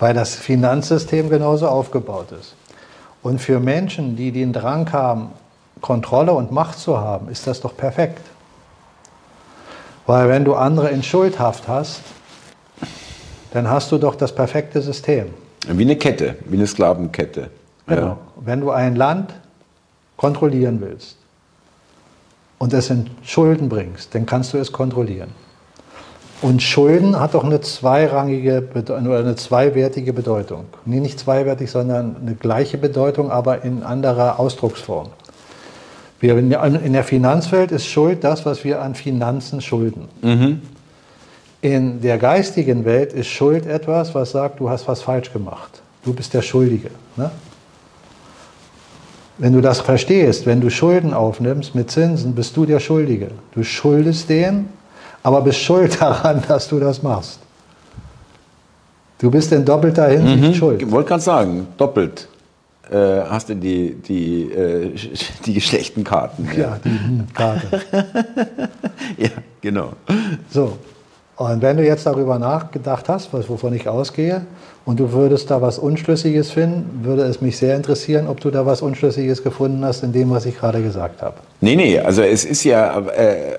weil das Finanzsystem genauso aufgebaut ist. Und für Menschen, die den Drang haben, Kontrolle und Macht zu haben, ist das doch perfekt. Weil wenn du andere in Schuldhaft hast, dann hast du doch das perfekte System. Wie eine Kette, wie eine Sklavenkette. Genau. Ja. Wenn du ein Land kontrollieren willst und es in Schulden bringst, dann kannst du es kontrollieren. Und Schulden hat doch eine zweirangige oder eine zweiwertige Bedeutung. Nee, nicht zweiwertig, sondern eine gleiche Bedeutung, aber in anderer Ausdrucksform. Wir, in der Finanzwelt ist Schuld das, was wir an Finanzen schulden. Mhm. In der geistigen Welt ist Schuld etwas, was sagt, du hast was falsch gemacht. Du bist der Schuldige. Ne? Wenn du das verstehst, wenn du Schulden aufnimmst mit Zinsen, bist du der Schuldige. Du schuldest denen aber bist schuld daran, dass du das machst. Du bist in doppelter Hinsicht mhm. schuld. Ich wollte gerade sagen, doppelt äh, hast du die, die, äh, die schlechten Karten. Ja, ja die hm, Karte. ja, genau. So, und wenn du jetzt darüber nachgedacht hast, wovon ich ausgehe, und du würdest da was Unschlüssiges finden, würde es mich sehr interessieren, ob du da was Unschlüssiges gefunden hast in dem, was ich gerade gesagt habe. Nee, nee, also es ist ja, äh,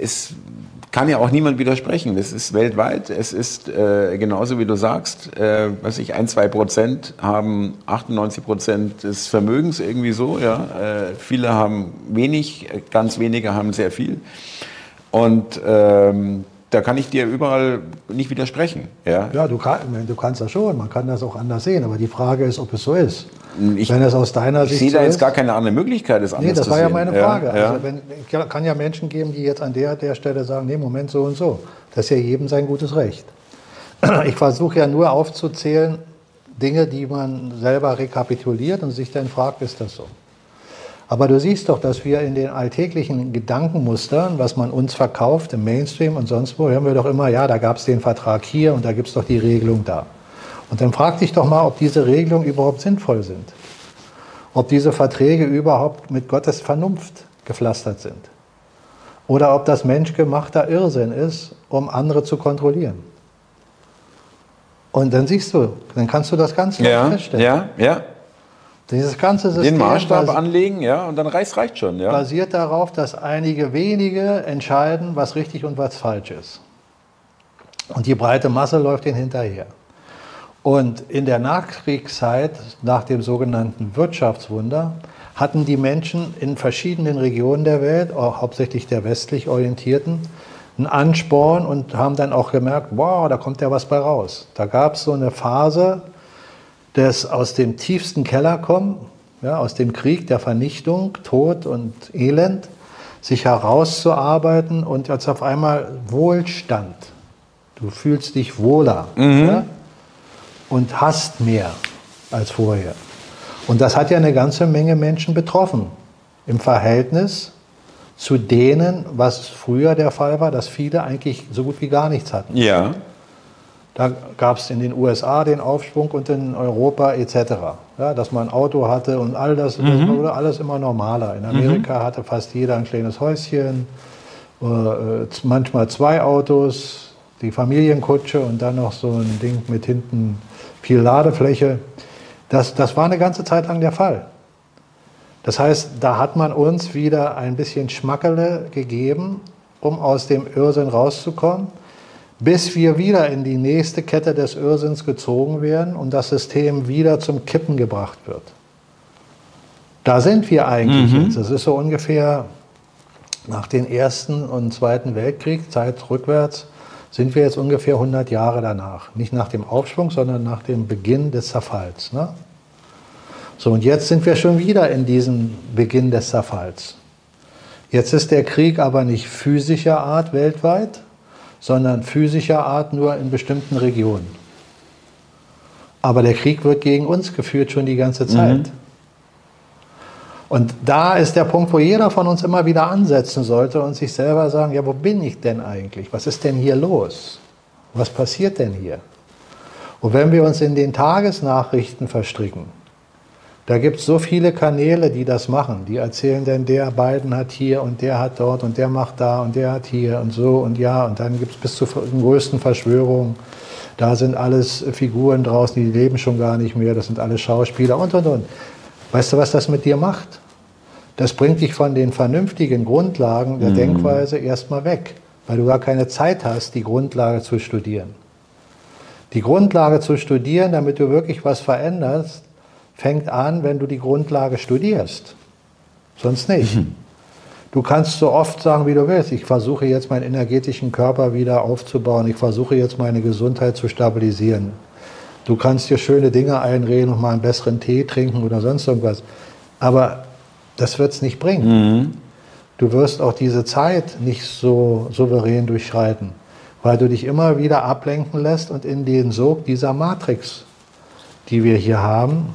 es kann ja auch niemand widersprechen. Das ist weltweit. Es ist äh, genauso wie du sagst, äh, was ich, ein, zwei Prozent haben 98 Prozent des Vermögens irgendwie so. Ja, äh, viele haben wenig, ganz wenige haben sehr viel. Und ähm, da kann ich dir überall nicht widersprechen. Ja, ja du, kann, du kannst das schon. Man kann das auch anders sehen. Aber die Frage ist, ob es so ist. Ich, wenn es aus deiner Sicht. Ich sehe da jetzt gar keine andere Möglichkeit, es anders Nee, das war ja meine Frage. Ja, ja. Also wenn, kann ja Menschen geben, die jetzt an der, der Stelle sagen, nee, Moment, so und so. Das ist ja jedem sein gutes Recht. Ich versuche ja nur aufzuzählen, Dinge, die man selber rekapituliert und sich dann fragt, ist das so? Aber du siehst doch, dass wir in den alltäglichen Gedankenmustern, was man uns verkauft, im Mainstream und sonst wo, hören wir doch immer, ja, da gab es den Vertrag hier und da gibt es doch die Regelung da. Und dann frag dich doch mal, ob diese Regelungen überhaupt sinnvoll sind. Ob diese Verträge überhaupt mit Gottes Vernunft gepflastert sind. Oder ob das menschgemachter Irrsinn ist, um andere zu kontrollieren. Und dann siehst du, dann kannst du das Ganze ja, feststellen. Ja, ja. Dieses ganze System den Maßstab anlegen, ja, und dann reicht, reicht schon, ja. Basiert darauf, dass einige wenige entscheiden, was richtig und was falsch ist. Und die breite Masse läuft ihnen hinterher. Und in der Nachkriegszeit, nach dem sogenannten Wirtschaftswunder, hatten die Menschen in verschiedenen Regionen der Welt, auch hauptsächlich der westlich orientierten, ein Ansporn und haben dann auch gemerkt, wow, da kommt ja was bei raus. Da gab es so eine Phase des aus dem tiefsten Keller kommen, ja, aus dem Krieg, der Vernichtung, Tod und Elend, sich herauszuarbeiten und jetzt auf einmal Wohlstand. Du fühlst dich wohler mhm. ja, und hast mehr als vorher. Und das hat ja eine ganze Menge Menschen betroffen im Verhältnis zu denen, was früher der Fall war, dass viele eigentlich so gut wie gar nichts hatten. Ja. Da gab es in den USA den Aufschwung und in Europa etc. Ja, dass man ein Auto hatte und all das, mhm. das wurde alles immer normaler. In Amerika mhm. hatte fast jeder ein kleines Häuschen, äh, manchmal zwei Autos, die Familienkutsche und dann noch so ein Ding mit hinten viel Ladefläche. Das, das war eine ganze Zeit lang der Fall. Das heißt, da hat man uns wieder ein bisschen Schmackele gegeben, um aus dem Irrsinn rauszukommen, bis wir wieder in die nächste Kette des Irrsinns gezogen werden und das System wieder zum Kippen gebracht wird. Da sind wir eigentlich mhm. jetzt. Das ist so ungefähr nach dem Ersten und Zweiten Weltkrieg, Zeit rückwärts, sind wir jetzt ungefähr 100 Jahre danach. Nicht nach dem Aufschwung, sondern nach dem Beginn des Zerfalls. Ne? So, und jetzt sind wir schon wieder in diesem Beginn des Zerfalls. Jetzt ist der Krieg aber nicht physischer Art weltweit, sondern physischer Art nur in bestimmten Regionen. Aber der Krieg wird gegen uns geführt schon die ganze Zeit. Mhm. Und da ist der Punkt, wo jeder von uns immer wieder ansetzen sollte und sich selber sagen, ja, wo bin ich denn eigentlich? Was ist denn hier los? Was passiert denn hier? Und wenn wir uns in den Tagesnachrichten verstricken, da gibt es so viele Kanäle, die das machen. Die erzählen denn, der Biden hat hier und der hat dort und der macht da und der hat hier und so und ja. Und dann gibt es bis zur größten Verschwörung. Da sind alles Figuren draußen, die leben schon gar nicht mehr. Das sind alles Schauspieler und und und. Weißt du, was das mit dir macht? Das bringt dich von den vernünftigen Grundlagen der mhm. Denkweise erstmal weg, weil du gar keine Zeit hast, die Grundlage zu studieren. Die Grundlage zu studieren, damit du wirklich was veränderst, fängt an, wenn du die Grundlage studierst. Sonst nicht. Mhm. Du kannst so oft sagen, wie du willst. Ich versuche jetzt meinen energetischen Körper wieder aufzubauen. Ich versuche jetzt meine Gesundheit zu stabilisieren. Du kannst dir schöne Dinge einreden und mal einen besseren Tee trinken oder sonst irgendwas. Aber das wird es nicht bringen. Mhm. Du wirst auch diese Zeit nicht so souverän durchschreiten, weil du dich immer wieder ablenken lässt und in den Sog dieser Matrix, die wir hier haben,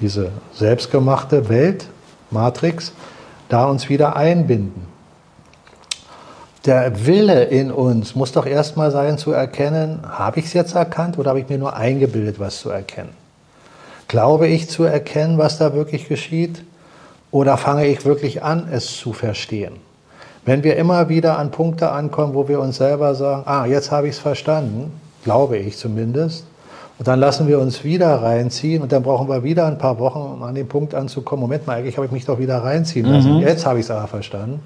diese selbstgemachte Welt, Matrix, da uns wieder einbinden. Der Wille in uns muss doch erstmal sein zu erkennen, habe ich es jetzt erkannt oder habe ich mir nur eingebildet, was zu erkennen? Glaube ich zu erkennen, was da wirklich geschieht? Oder fange ich wirklich an, es zu verstehen? Wenn wir immer wieder an Punkte ankommen, wo wir uns selber sagen, ah, jetzt habe ich es verstanden, glaube ich zumindest, und dann lassen wir uns wieder reinziehen und dann brauchen wir wieder ein paar Wochen, um an den Punkt anzukommen, Moment mal, eigentlich habe ich mich doch wieder reinziehen lassen. Mhm. Jetzt habe ich es aber verstanden.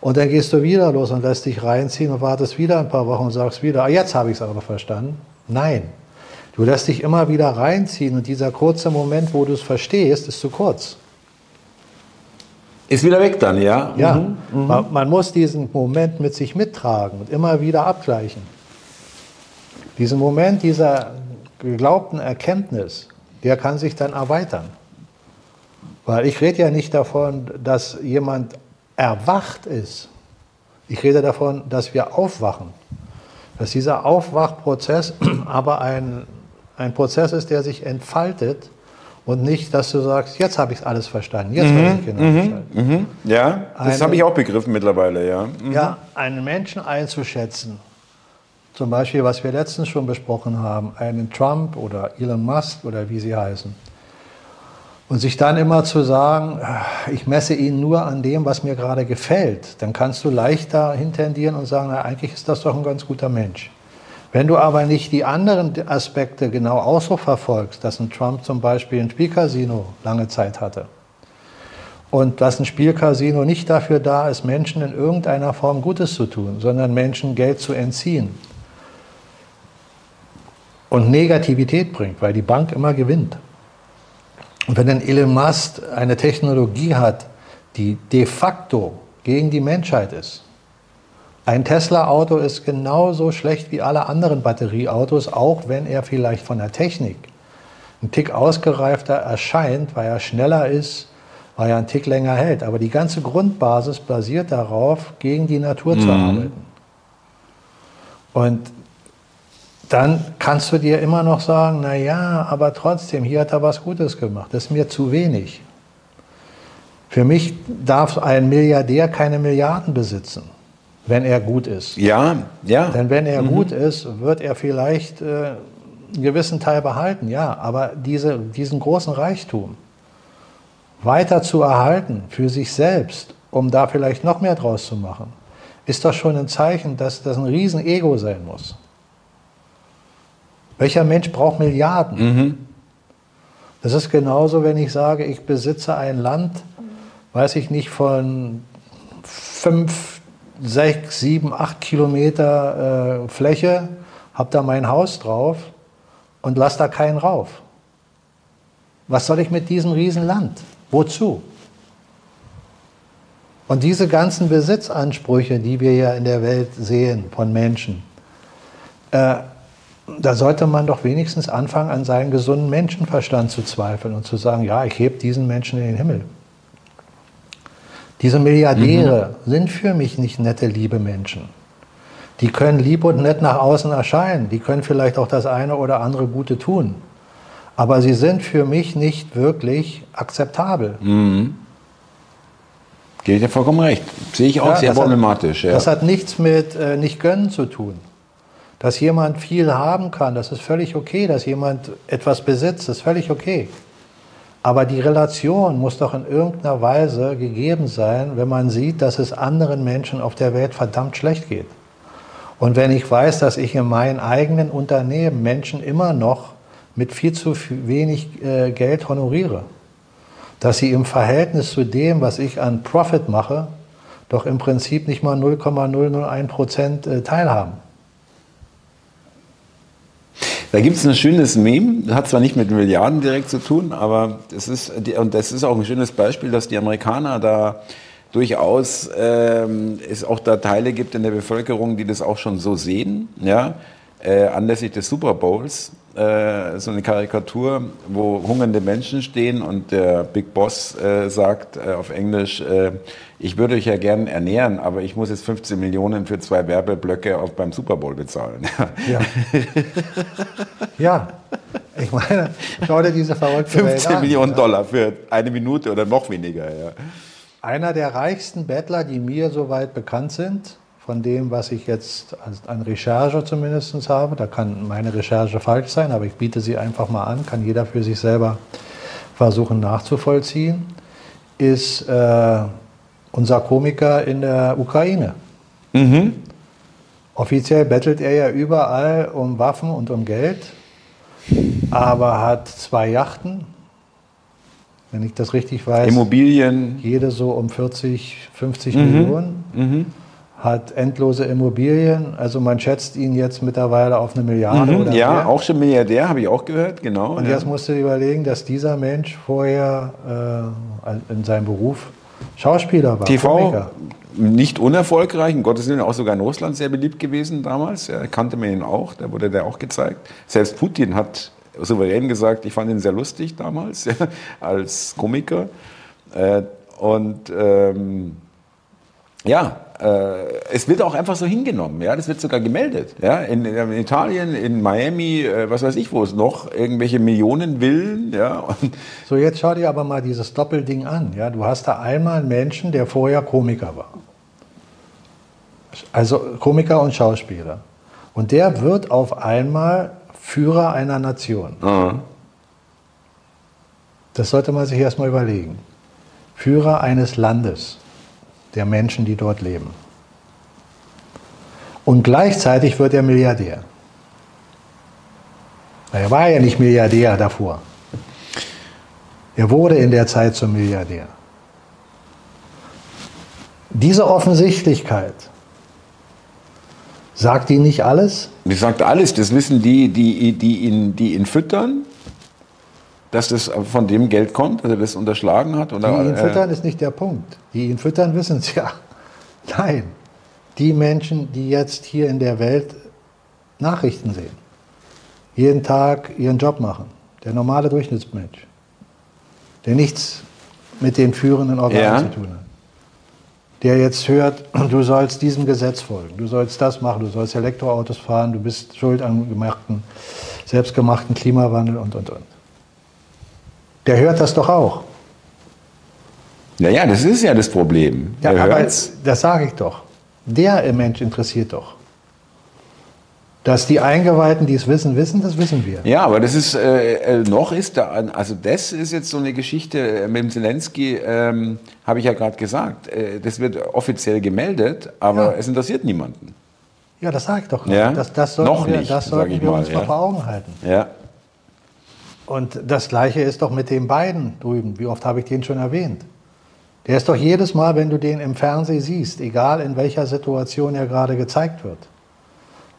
Und dann gehst du wieder los und lässt dich reinziehen und wartest wieder ein paar Wochen und sagst wieder, ah, jetzt habe ich es aber verstanden. Nein. Du lässt dich immer wieder reinziehen und dieser kurze Moment, wo du es verstehst, ist zu kurz. Ist wieder weg dann, ja? Ja. Mhm. Mhm. Man, man muss diesen Moment mit sich mittragen und immer wieder abgleichen. Diesen Moment dieser, geglaubten Erkenntnis, der kann sich dann erweitern. Weil ich rede ja nicht davon, dass jemand erwacht ist. Ich rede davon, dass wir aufwachen. Dass dieser Aufwachprozess aber ein, ein Prozess ist, der sich entfaltet und nicht, dass du sagst, jetzt habe ich alles verstanden, jetzt mhm, ich genau mhm, verstanden. Mhm. Ja, das habe ich auch begriffen mittlerweile, ja. Mhm. Ja, einen Menschen einzuschätzen zum Beispiel, was wir letztens schon besprochen haben, einen Trump oder Elon Musk oder wie sie heißen. Und sich dann immer zu sagen, ich messe ihn nur an dem, was mir gerade gefällt, dann kannst du leichter hintendieren und sagen, na, eigentlich ist das doch ein ganz guter Mensch. Wenn du aber nicht die anderen Aspekte genau auch so verfolgst, dass ein Trump zum Beispiel ein Spielcasino lange Zeit hatte und dass ein Spielcasino nicht dafür da ist, Menschen in irgendeiner Form Gutes zu tun, sondern Menschen Geld zu entziehen, und Negativität bringt, weil die Bank immer gewinnt. Und wenn ein Elon Musk eine Technologie hat, die de facto gegen die Menschheit ist, Ein Tesla-Auto ist genauso schlecht wie alle anderen Batterieautos, auch wenn er vielleicht von der Technik ein Tick ausgereifter erscheint, weil er schneller ist, weil er einen Tick länger hält. Aber die ganze Grundbasis basiert darauf, gegen die Natur mhm. zu arbeiten. Und dann kannst du dir immer noch sagen, na ja, aber trotzdem, hier hat er was Gutes gemacht. Das ist mir zu wenig. Für mich darf ein Milliardär keine Milliarden besitzen, wenn er gut ist. Ja, ja. Denn wenn er mhm. gut ist, wird er vielleicht äh, einen gewissen Teil behalten, ja. Aber diese, diesen großen Reichtum weiter zu erhalten für sich selbst, um da vielleicht noch mehr draus zu machen, ist doch schon ein Zeichen, dass das ein Riesen-Ego sein muss. Welcher Mensch braucht Milliarden? Mhm. Das ist genauso, wenn ich sage, ich besitze ein Land, weiß ich nicht, von fünf, sechs, sieben, acht Kilometer äh, Fläche, habe da mein Haus drauf und lasse da keinen rauf. Was soll ich mit diesem Riesenland? Wozu? Und diese ganzen Besitzansprüche, die wir ja in der Welt sehen von Menschen, äh, da sollte man doch wenigstens anfangen, an seinen gesunden Menschenverstand zu zweifeln und zu sagen, ja, ich hebe diesen Menschen in den Himmel. Diese Milliardäre mhm. sind für mich nicht nette, liebe Menschen. Die können lieb und nett nach außen erscheinen. Die können vielleicht auch das eine oder andere Gute tun. Aber sie sind für mich nicht wirklich akzeptabel. Mhm. Gebe ich dir vollkommen recht. Sehe ich auch ja, sehr problematisch. Hat, ja. Das hat nichts mit äh, nicht gönnen zu tun. Dass jemand viel haben kann, das ist völlig okay. Dass jemand etwas besitzt, ist völlig okay. Aber die Relation muss doch in irgendeiner Weise gegeben sein, wenn man sieht, dass es anderen Menschen auf der Welt verdammt schlecht geht. Und wenn ich weiß, dass ich in meinen eigenen Unternehmen Menschen immer noch mit viel zu wenig äh, Geld honoriere, dass sie im Verhältnis zu dem, was ich an Profit mache, doch im Prinzip nicht mal 0,001 Prozent äh, teilhaben. Da gibt es ein schönes Meme, das hat zwar nicht mit Milliarden direkt zu tun, aber das ist, und das ist auch ein schönes Beispiel, dass die Amerikaner da durchaus ähm, es auch da Teile gibt in der Bevölkerung, die das auch schon so sehen, ja, äh, anlässlich des Super Bowls äh, so eine Karikatur, wo hungernde Menschen stehen und der Big Boss äh, sagt äh, auf Englisch, äh, ich würde euch ja gern ernähren, aber ich muss jetzt 15 Millionen für zwei Werbeblöcke auf, beim Super Bowl bezahlen. Ja. ja. Ich meine, schau dir diese verrückte 15 Welt Millionen an, Dollar für eine Minute oder noch weniger. Ja. Einer der reichsten Bettler, die mir soweit bekannt sind, von dem, was ich jetzt an Recherche zumindest habe. Da kann meine Recherche falsch sein, aber ich biete sie einfach mal an, kann jeder für sich selber versuchen nachzuvollziehen, ist äh, unser Komiker in der Ukraine. Mhm. Offiziell bettelt er ja überall um Waffen und um Geld, aber hat zwei Yachten, wenn ich das richtig weiß. Immobilien. Jede so um 40, 50 mhm. Millionen. Mhm hat endlose Immobilien. Also man schätzt ihn jetzt mittlerweile auf eine Milliarde mhm, oder Ja, mehr. auch schon Milliardär, habe ich auch gehört, genau. Und ja. jetzt musst du überlegen, dass dieser Mensch vorher äh, in seinem Beruf Schauspieler war. TV, Komiker. nicht unerfolgreich, in Gottes Willen auch sogar in Russland sehr beliebt gewesen damals. Ja, kannte man ihn auch, da wurde der auch gezeigt. Selbst Putin hat souverän gesagt, ich fand ihn sehr lustig damals, ja, als Komiker. Äh, und ähm, ja, äh, es wird auch einfach so hingenommen. Ja, das wird sogar gemeldet. Ja, in, in Italien, in Miami, äh, was weiß ich, wo es noch irgendwelche Millionen Villen. Ja. so jetzt schau dir aber mal dieses Doppelding an. Ja, du hast da einmal einen Menschen, der vorher Komiker war. Also Komiker und Schauspieler. Und der wird auf einmal Führer einer Nation. Mhm. Das sollte man sich erstmal überlegen. Führer eines Landes der Menschen, die dort leben. Und gleichzeitig wird er Milliardär. Er war ja nicht Milliardär davor. Er wurde in der Zeit zum Milliardär. Diese Offensichtlichkeit sagt ihn nicht alles? Die sagt alles. Das wissen die, die, die, ihn, die ihn füttern, dass das von dem Geld kommt, dass er das unterschlagen hat? Oder, die ihn äh, füttern ist nicht der Punkt. Die ihn füttern, wissen es ja. Nein. die Menschen, die jetzt hier in der Welt Nachrichten sehen, jeden Tag ihren Job machen, der normale Durchschnittsmensch, der nichts mit den führenden Organen Ja. zu tun hat, der jetzt hört, du sollst diesem Gesetz folgen, du sollst das machen, du sollst Elektroautos fahren, du bist schuld am gemachten, selbstgemachten Klimawandel und, und, und. Der hört das doch auch. Naja, das ist ja das Problem. Ja, Er aber hört's. das sage ich doch. Der Mensch interessiert doch. Dass die Eingeweihten, die es wissen, wissen, das wissen wir. Ja, aber das ist, äh, äh, noch ist da, also das ist jetzt so eine Geschichte äh, mit dem Zelensky, ähm, habe ich ja gerade gesagt. Äh, das wird offiziell gemeldet, aber Ja. es interessiert niemanden. Ja, das sage ich doch. Ja, Das, das sollten noch wir, nicht, das sollten wir mal, uns ja. mal vor Augen halten. Ja. Und das Gleiche ist doch mit den beiden drüben. Wie oft habe ich den schon erwähnt? Der ist doch jedes Mal, wenn du den im Fernsehen siehst, egal in welcher Situation er gerade gezeigt wird,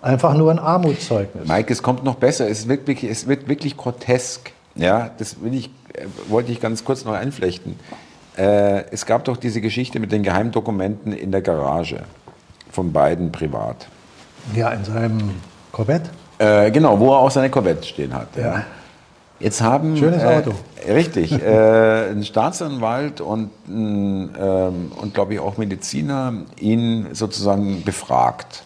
einfach nur ein Armutszeugnis. Mike, es kommt noch besser. Es wird wirklich, es wird wirklich grotesk. Ja, das ich, äh, wollte ich ganz kurz noch einflechten. Äh, es gab doch diese Geschichte mit den Geheimdokumenten in der Garage von beiden privat. Ja, in seinem Corvette. Äh, genau, wo er auch seine Corvette stehen hat. Ja. Jetzt haben Schönes äh, Auto. richtig äh, ein Staatsanwalt und ähm, und glaube ich auch Mediziner ihn sozusagen befragt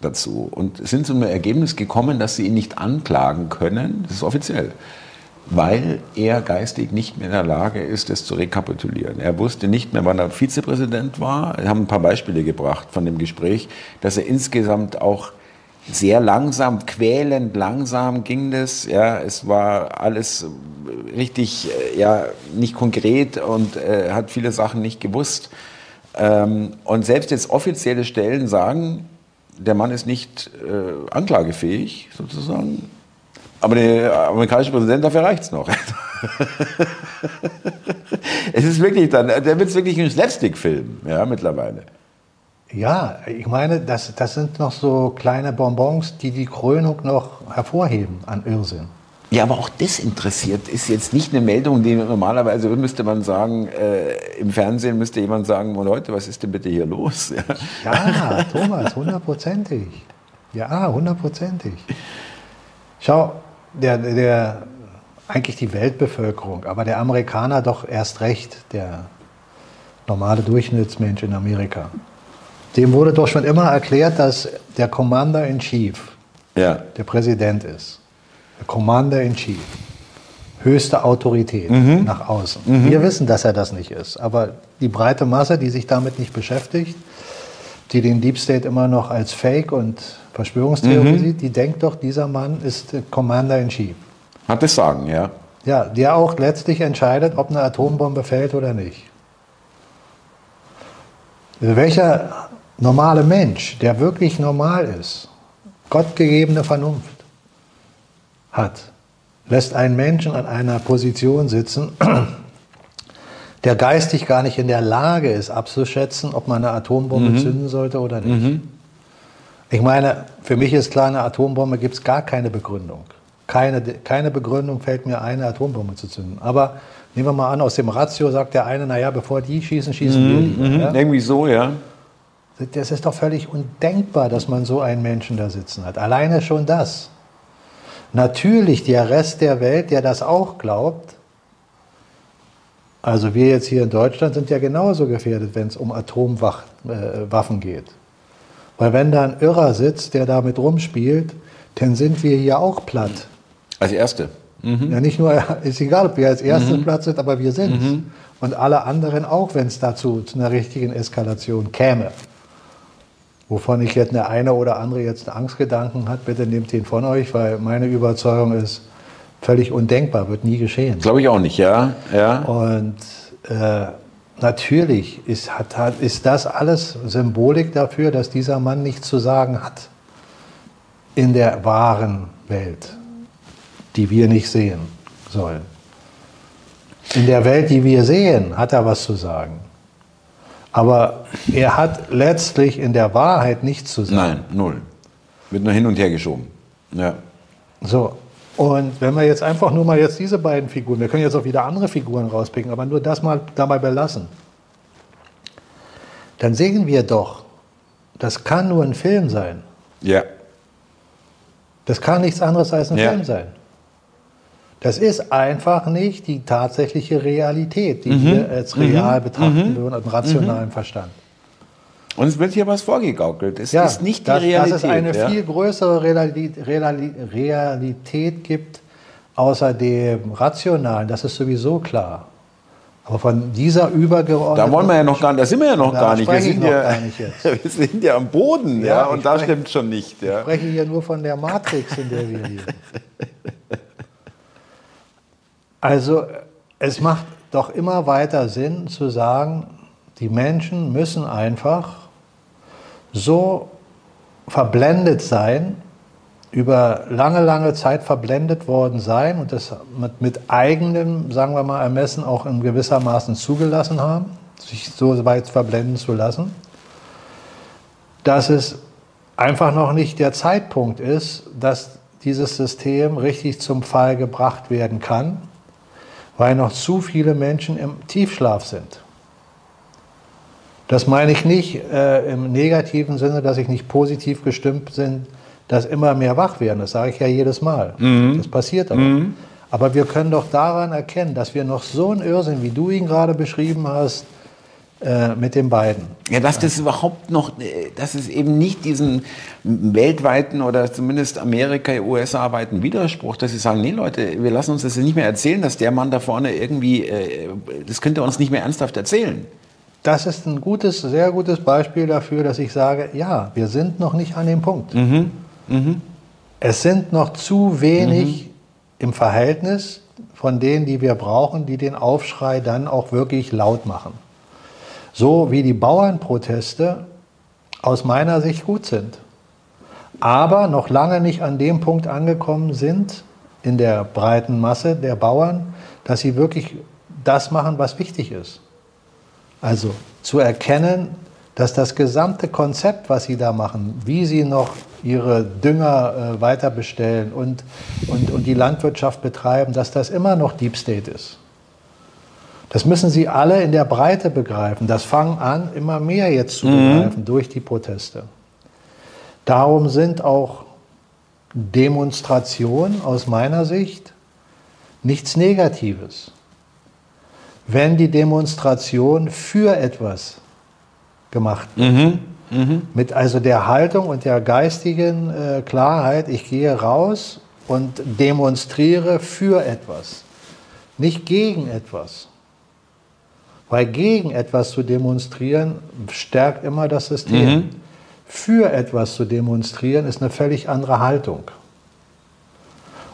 dazu und sind zu einem Ergebnis gekommen, dass sie ihn nicht anklagen können. Das ist offiziell. Weil er geistig nicht mehr in der Lage ist, das zu rekapitulieren. Er wusste nicht mehr, wann er Vizepräsident war. Wir haben ein paar Beispiele gebracht von dem Gespräch, dass er insgesamt auch sehr langsam, quälend langsam ging das. Ja, es war alles richtig, äh, ja, nicht konkret und äh, hat viele Sachen nicht gewusst. Ähm, und selbst jetzt offizielle Stellen sagen, der Mann ist nicht äh, anklagefähig, sozusagen. Aber der amerikanische Präsident, dafür reicht es noch. es ist wirklich dann, der wird wirklich ein Slapstick-Film, ja, mittlerweile. Ja, ich meine, das, das sind noch so kleine Bonbons, die die Krönung noch hervorheben an Irrsinn. Ja, aber auch das interessiert, ist jetzt nicht eine Meldung, die normalerweise müsste man sagen, äh, im Fernsehen müsste jemand sagen, oh Leute, was ist denn bitte hier los? Ja. Ja, Thomas, hundertprozentig. Ja, hundertprozentig. Schau, der, der, eigentlich die Weltbevölkerung, aber der Amerikaner doch erst recht, der normale Durchschnittsmensch in Amerika. Dem wurde doch schon immer erklärt, dass der Commander in Chief ja. der Präsident ist. Der Commander in Chief. Höchste Autorität Mhm. nach außen. Wir wissen, dass er das nicht ist. Aber die breite Masse, die sich damit nicht beschäftigt, die den Deep State immer noch als Fake und Verschwörungstheorie Mhm. sieht, die denkt doch, dieser Mann ist der Commander in Chief. Hat das Sagen, ja. Ja, der auch letztlich entscheidet, ob eine Atombombe fällt oder nicht. Also welcher normale Mensch, der wirklich normal ist, gottgegebene Vernunft hat, lässt einen Menschen an einer Position sitzen, der geistig gar nicht in der Lage ist, abzuschätzen, ob man eine Atombombe zünden sollte oder nicht. Ich meine, für mich ist klar, eine Atombombe gibt es gar keine Begründung. Keine, keine Begründung fällt mir ein, eine Atombombe zu zünden. Aber nehmen wir mal an, aus dem Ratio sagt der eine, naja, bevor die schießen, schießen wir lieber. Ja? Irgendwie so, ja. Das ist doch völlig undenkbar, dass man so einen Menschen da sitzen hat. Alleine schon das. Natürlich der Rest der Welt, der das auch glaubt, also wir jetzt hier in Deutschland sind ja genauso gefährdet, wenn es um Atomwaffen geht. Weil wenn da ein Irrer sitzt, der damit rumspielt, dann sind wir hier auch platt. Als Erste. Ja, nicht nur, ist egal, ob wir als Erste Platz sind, aber wir sind Und alle anderen auch, wenn es dazu zu einer richtigen Eskalation käme. Wovon ich jetzt der eine oder andere jetzt einen Angstgedanken hat, bitte nehmt den von euch, weil meine Überzeugung ist, völlig undenkbar, wird nie geschehen. Glaube ich auch nicht, ja. ja. Und äh, natürlich ist, hat, hat, ist das alles Symbolik dafür, dass dieser Mann nichts zu sagen hat in der wahren Welt, die wir nicht sehen sollen. In der Welt, die wir sehen, hat er was zu sagen. Aber er hat letztlich in der Wahrheit nichts zu sagen. Nein, null. Wird nur hin und her geschoben. Ja. So, und wenn wir jetzt einfach nur mal jetzt diese beiden Figuren, wir können jetzt auch wieder andere Figuren rauspicken, aber nur das mal dabei belassen, dann sehen wir doch, das kann nur ein Film sein. Ja. Das kann nichts anderes als ein Ja. Film sein. Das ist einfach nicht die tatsächliche Realität, die wir als real betrachten würden, im rationalen Verstand. Uns wird hier was vorgegaukelt. Es ist nicht die dass, Realität. Dass es eine ja. viel größere Realität, Realität gibt, außer dem Rationalen, das ist sowieso klar. Aber von dieser übergeordneten... Da wollen wir ja noch gar nicht, da sind wir ja noch gar nicht. Wir sind, ja, gar nicht jetzt. wir sind ja am Boden, ja, Ja, und da stimmt schon nicht. Ja. Ich spreche hier nur von der Matrix, in der wir leben. Also es macht doch immer weiter Sinn zu sagen, die Menschen müssen einfach so verblendet sein, über lange, lange Zeit verblendet worden sein und das mit, mit eigenem, sagen wir mal, Ermessen auch in gewissermaßen zugelassen haben, sich so weit verblenden zu lassen, dass es einfach noch nicht der Zeitpunkt ist, dass dieses System richtig zum Fall gebracht werden kann, weil noch zu viele Menschen im Tiefschlaf sind. Das meine ich nicht äh, im negativen Sinne, dass ich nicht positiv gestimmt bin, dass immer mehr wach werden. Das sage ich ja jedes Mal. Das passiert aber. Aber wir können doch daran erkennen, dass wir noch so einen Irrsinn, wie du ihn gerade beschrieben hast, äh, mit den beiden. Ja, dass das überhaupt noch, äh, dass es eben nicht diesen weltweiten oder zumindest Amerika, USA weiten Widerspruch, dass sie sagen, nee Leute, wir lassen uns das nicht mehr erzählen, dass der Mann da vorne irgendwie, äh, das könnt ihr uns nicht mehr ernsthaft erzählen. Das ist ein gutes, sehr gutes Beispiel dafür, dass ich sage, ja, wir sind noch nicht an dem Punkt. Es sind noch zu wenig im Verhältnis von denen, die wir brauchen, die den Aufschrei dann auch wirklich laut machen. So wie die Bauernproteste aus meiner Sicht gut sind, aber noch lange nicht an dem Punkt angekommen sind in der breiten Masse der Bauern, dass sie wirklich das machen, was wichtig ist. Also zu erkennen, dass das gesamte Konzept, was sie da machen, wie sie noch ihre Dünger äh, weiter bestellen und, und, und die Landwirtschaft betreiben, dass das immer noch Deep State ist. Das müssen sie alle in der Breite begreifen. Das fangen an, immer mehr jetzt zu begreifen durch die Proteste. Darum sind auch Demonstrationen aus meiner Sicht nichts Negatives wenn die Demonstration für etwas gemacht wird. Mit also der Haltung und der geistigen äh, Klarheit, ich gehe raus und demonstriere für etwas, nicht gegen etwas. Weil gegen etwas zu demonstrieren stärkt immer das System. Für etwas zu demonstrieren ist eine völlig andere Haltung.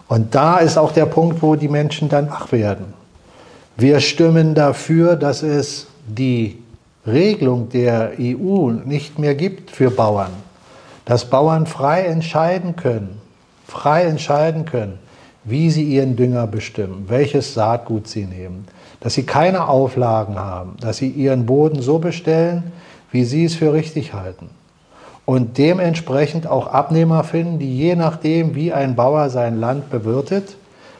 Und da ist auch der Punkt, wo die Menschen dann wach werden. Wir stimmen dafür, dass es die Regelung der EU nicht mehr gibt für Bauern. Dass Bauern frei entscheiden können, frei entscheiden können, wie sie ihren Dünger bestimmen, welches Saatgut sie nehmen, dass sie keine Auflagen haben, dass sie ihren Boden so bestellen, wie sie es für richtig halten. Und dementsprechend auch Abnehmer finden, die je nachdem, wie ein Bauer sein Land bewirtet,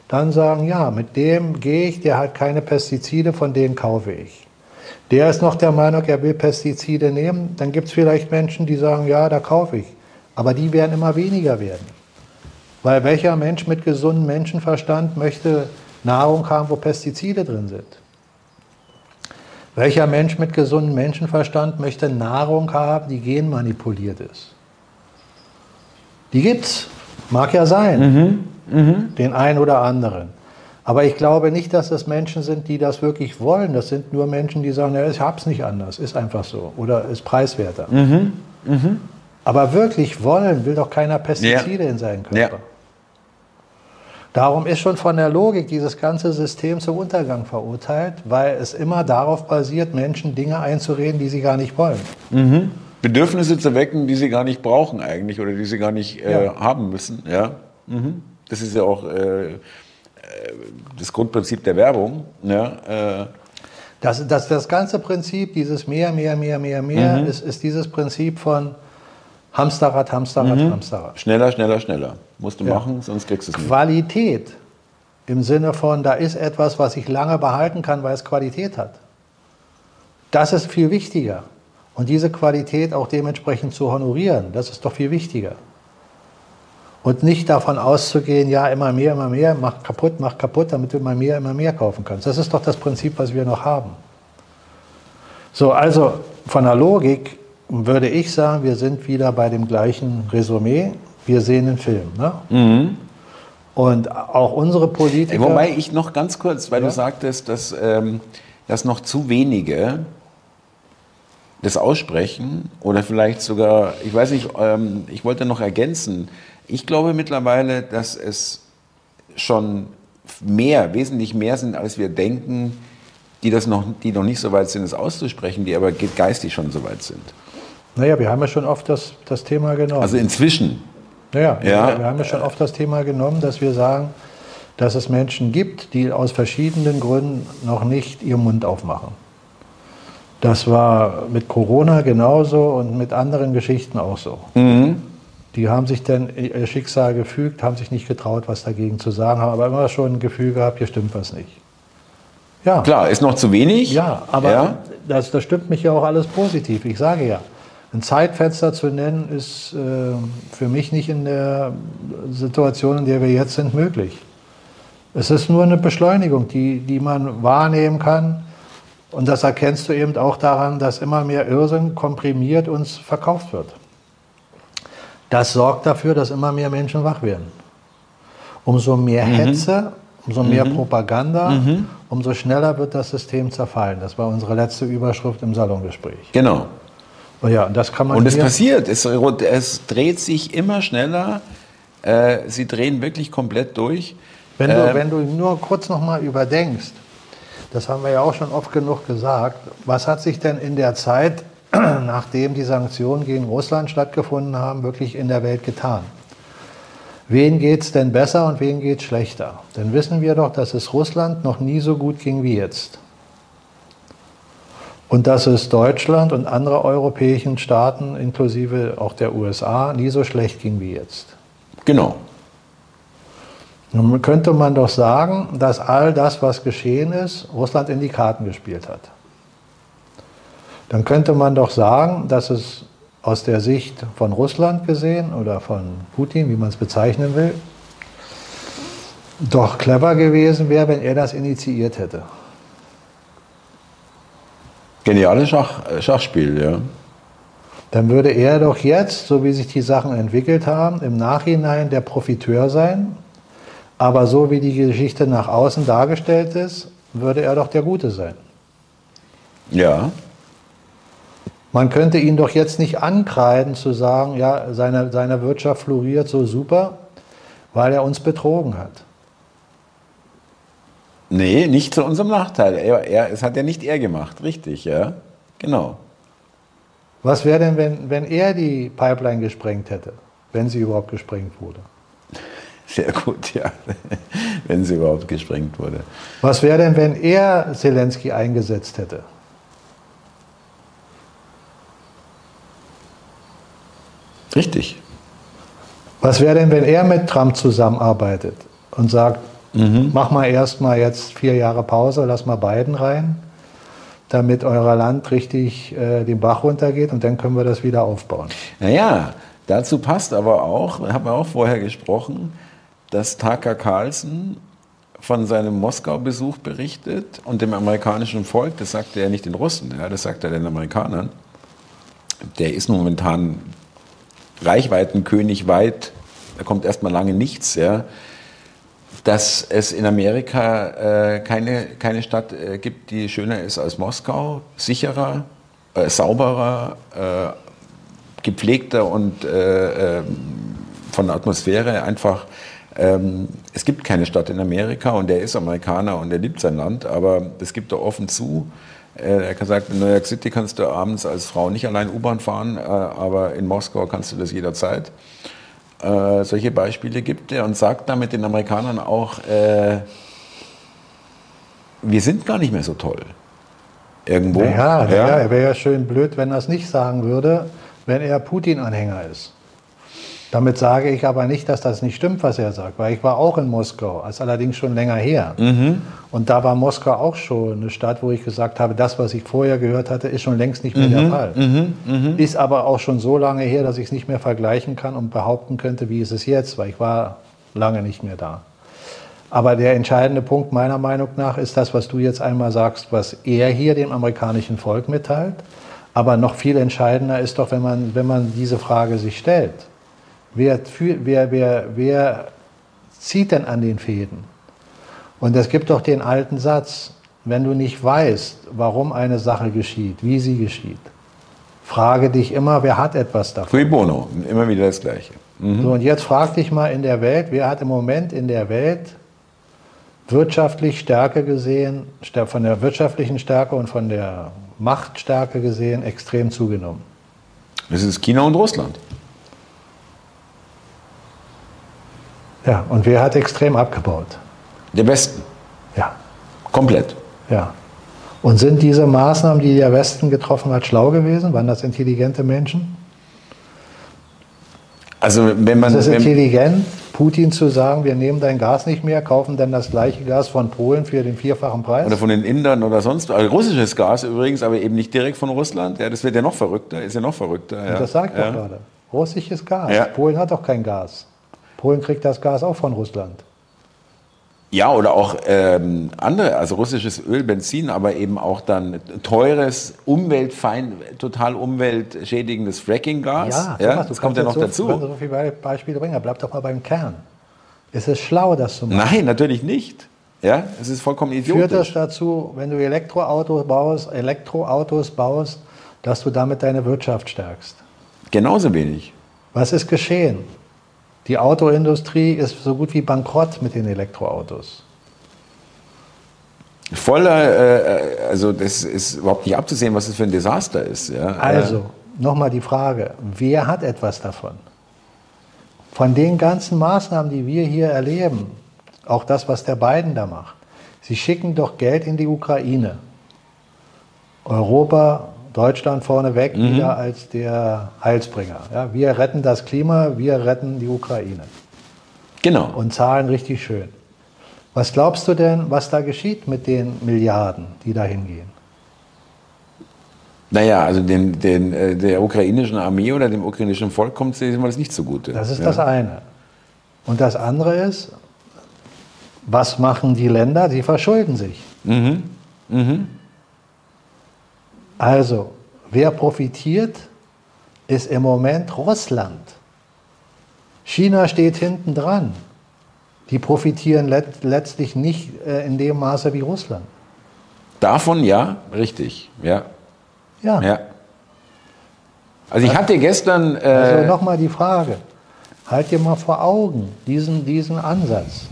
dann sagen, ja, mit dem gehe ich, der hat keine Pestizide, von denen kaufe ich. Der ist noch der Meinung, er will Pestizide nehmen, dann gibt es vielleicht Menschen, die sagen, ja, da kaufe ich. Aber die werden immer weniger werden. Weil welcher Mensch mit gesundem Menschenverstand möchte Nahrung haben, wo Pestizide drin sind? Welcher Mensch mit gesundem Menschenverstand möchte Nahrung haben, die genmanipuliert ist? Die gibt's. Mag ja sein. Den einen oder anderen. Aber ich glaube nicht, dass das Menschen sind, die das wirklich wollen. Das sind nur Menschen, die sagen, ja, ich hab's nicht anders, ist einfach so. Oder ist preiswerter. Aber wirklich wollen will doch keiner Pestizide Ja. in seinen Körper. Ja. Darum ist schon von der Logik dieses ganze System zum Untergang verurteilt, weil es immer darauf basiert, Menschen Dinge einzureden, die sie gar nicht wollen. Bedürfnisse zu wecken, die sie gar nicht brauchen eigentlich oder die sie gar nicht äh, Ja. haben müssen. Ja? Mhm. Das ist ja auch äh, äh, das Grundprinzip der Werbung. Ja? Äh, Das, das, das ganze Prinzip, dieses mehr, mehr, mehr, mehr, mehr, Mhm. ist, ist dieses Prinzip von Hamsterrad, Hamsterrad, Mhm. Hamsterrad. schneller, schneller, schneller. Musst du Ja. machen, sonst kriegst du es nicht. Qualität im Sinne von, da ist etwas, was ich lange behalten kann, weil es Qualität hat. Das ist viel wichtiger. Und diese Qualität auch dementsprechend zu honorieren, das ist doch viel wichtiger. Und nicht davon auszugehen, ja, immer mehr, immer mehr, mach kaputt, mach kaputt, damit du immer mehr, immer mehr kaufen kannst. Das ist doch das Prinzip, was wir noch haben. So, also von der Logik würde ich sagen, wir sind wieder bei dem gleichen Resümee. Wir sehen den Film. Ne? Mhm. Und auch unsere Politiker. Wobei ich noch ganz kurz, weil ja? du sagtest, dass, ähm, dass noch zu wenige das aussprechen oder vielleicht sogar, ich weiß nicht, ähm, ich wollte noch ergänzen, ich glaube mittlerweile, dass es schon mehr, wesentlich mehr sind, als wir denken, die, das noch, die noch nicht so weit sind, es auszusprechen, die aber geistig schon so weit sind. Naja, wir haben ja schon oft das, das Thema genommen. Also inzwischen. Naja, ja. wir, haben ja schon oft das Thema genommen, dass wir sagen, dass es Menschen gibt, die aus verschiedenen Gründen noch nicht ihren Mund aufmachen. Das war mit Corona genauso und mit anderen Geschichten auch so. Mhm. Die haben sich dann ihr Schicksal gefügt, haben sich nicht getraut, was dagegen zu sagen, haben aber immer schon ein Gefühl gehabt, hier stimmt was nicht. Ja. Klar, ist noch zu wenig. Ja, aber ja. Das, das stimmt mich ja auch alles positiv. Ich sage ja, ein Zeitfenster zu nennen, ist äh, für mich nicht in der Situation, in der wir jetzt sind, möglich. Es ist nur eine Beschleunigung, die, die man wahrnehmen kann. Und das erkennst du eben auch daran, dass immer mehr Irrsinn komprimiert uns verkauft wird. Das sorgt dafür, dass immer mehr Menschen wach werden. Umso mehr mhm. Hetze, umso mehr mhm. Propaganda, mhm. umso schneller wird das System zerfallen. Das war unsere letzte Überschrift im Salongespräch. Genau. Ja, das kann man und es passiert, es, es, dreht sich immer schneller. Äh, sie drehen wirklich komplett durch. Wenn du, ähm, wenn du nur kurz noch mal überdenkst, das haben wir ja auch schon oft genug gesagt, was hat sich denn in der Zeit, nachdem die Sanktionen gegen Russland stattgefunden haben, wirklich in der Welt getan? Wen geht es denn besser und wen geht es schlechter? Dann wissen wir doch, dass es Russland noch nie so gut ging wie jetzt und dass es Deutschland und andere europäischen Staaten, inklusive auch der USA, nie so schlecht ging wie jetzt. Genau. Nun könnte man doch sagen, dass all das, was geschehen ist, Russland in die Karten gespielt hat. Dann könnte man doch sagen, dass es aus der Sicht von Russland gesehen oder von Putin, wie man es bezeichnen will, doch clever gewesen wäre, wenn er das initiiert hätte. Geniales Schach, äh, Schachspiel, ja. Dann würde er doch jetzt, so wie sich die Sachen entwickelt haben, im Nachhinein der Profiteur sein. Aber so wie die Geschichte nach außen dargestellt ist, würde er doch der Gute sein. Ja. Man könnte ihn doch jetzt nicht ankreiden zu sagen, ja, seine, seine Wirtschaft floriert so super, weil er uns betrogen hat. Nee, nicht zu unserem Nachteil. Er, er, es hat ja nicht er gemacht, richtig, ja. Genau. Was wäre denn, wenn, wenn er die Pipeline gesprengt hätte, wenn sie überhaupt gesprengt wurde? Sehr gut, ja, wenn sie überhaupt gesprengt wurde. Was wäre denn, wenn er Zelensky eingesetzt hätte? Richtig. Was wäre denn, wenn er mit Trump zusammenarbeitet und sagt, Mhm. Mach mal erstmal jetzt vier Jahre Pause, lass mal Biden rein, damit euer Land richtig äh, den Bach runtergeht und dann können wir das wieder aufbauen. Naja, dazu passt aber auch, haben wir auch vorher gesprochen, dass Tucker Carlson von seinem Moskau-Besuch berichtet und dem amerikanischen Volk, das sagt er nicht den Russen, ja, das sagt er den Amerikanern, der ist momentan Reichweitenkönig weit, da kommt erstmal lange nichts, ja, dass es in Amerika äh, keine, keine Stadt äh, gibt, die schöner ist als Moskau, sicherer, äh, sauberer, äh, gepflegter und äh, ähm, von der Atmosphäre einfach. Ähm, es gibt keine Stadt in Amerika und er ist Amerikaner und er liebt sein Land, aber das gibt er offen zu. Äh, er hat gesagt, in New York City kannst du abends als Frau nicht allein U-Bahn fahren, aber in Moskau kannst du das jederzeit äh, solche Beispiele gibt er und sagt damit den Amerikanern auch, äh, wir sind gar nicht mehr so toll. Irgendwo. Ja, ja. ja er wäre ja schön blöd, wenn er es nicht sagen würde, wenn er Putin-Anhänger ist. Damit sage ich aber nicht, dass das nicht stimmt, was er sagt, weil ich war auch in Moskau, ist allerdings schon länger her. Mhm. Und da war Moskau auch schon eine Stadt, wo ich gesagt habe, das, was ich vorher gehört hatte, ist schon längst nicht mehr Mhm. der Fall. Ist aber auch schon so lange her, dass ich es nicht mehr vergleichen kann und behaupten könnte, wie ist es jetzt, weil ich war lange nicht mehr da. Aber der entscheidende Punkt meiner Meinung nach ist das, was du jetzt einmal sagst, was er hier dem amerikanischen Volk mitteilt. Aber noch viel entscheidender ist doch, wenn man, wenn man diese Frage sich stellt. Wer, wer, wer, wer zieht denn an den Fäden? Und es gibt doch den alten Satz, wenn du nicht weißt, warum eine Sache geschieht, wie sie geschieht, frage dich immer, wer hat etwas davon. Cui bono, immer wieder das Gleiche. So, und jetzt frag dich mal in der Welt, wer hat im Moment in der Welt wirtschaftlich Stärke gesehen, von der wirtschaftlichen Stärke und von der Machtstärke gesehen, extrem zugenommen? Das ist China und Russland. Ja, und wer hat extrem abgebaut? Der Westen. Ja, Komplett. ja. Und sind diese Maßnahmen, die der Westen getroffen hat, schlau gewesen? Waren das intelligente Menschen? Also wenn man. Ist es intelligent, Putin zu sagen, wir nehmen dein Gas nicht mehr, kaufen dann das gleiche Gas von Polen für den vierfachen Preis? oder von den Indern oder sonst. Also russisches Gas übrigens, aber eben nicht direkt von Russland. Ja, das wird ja noch verrückter, ist ja noch verrückter. Ja. Das sagt ja. doch gerade. Russisches Gas. Ja. Polen hat doch kein Gas. Polen kriegt das Gas auch von Russland. Ja, oder auch ähm, andere, also russisches Öl, Benzin, aber eben auch dann teures, umweltfein, total umweltschädigendes Fracking-Gas. Thomas, das kommt ja noch so, dazu. so viele Be- Beispiele bringen. Bleib doch mal beim Kern. Ist es schlau, das zu machen? Nein, natürlich nicht. Ja, es ist vollkommen Führt das idiotisch. dazu, wenn du Elektroautos baust, Elektroautos baust, dass du damit deine Wirtschaft stärkst? Genauso wenig. Was ist geschehen? Die Autoindustrie ist so gut wie bankrott mit den Elektroautos. Voller, äh, also das ist überhaupt nicht abzusehen, was das für ein Desaster ist. Ja. Also, nochmal die Frage, wer hat etwas davon? Von den ganzen Maßnahmen, die wir hier erleben, auch das, was der Biden da macht, sie schicken doch Geld in die Ukraine. Europa, Deutschland vorneweg wieder als der Heilsbringer. Ja, wir retten das Klima, wir retten die Ukraine Genau. und zahlen richtig schön. Was glaubst du denn, was da geschieht mit den Milliarden, die da hingehen? Naja, also den, den, äh, der ukrainischen Armee oder dem ukrainischen Volk kommt das nicht zugute. Das ist ja. das eine. Und das andere ist, was machen die Länder? Sie verschulden sich. Mhm. Also, wer profitiert, ist im Moment Russland. China steht hinten dran. Die profitieren let letztlich nicht äh, in dem Maße wie Russland. Davon ja, richtig. Ja. Ja. ja. Also ich hatte gestern. Äh, Also nochmal die Frage. Halt dir mal vor Augen diesen, diesen Ansatz.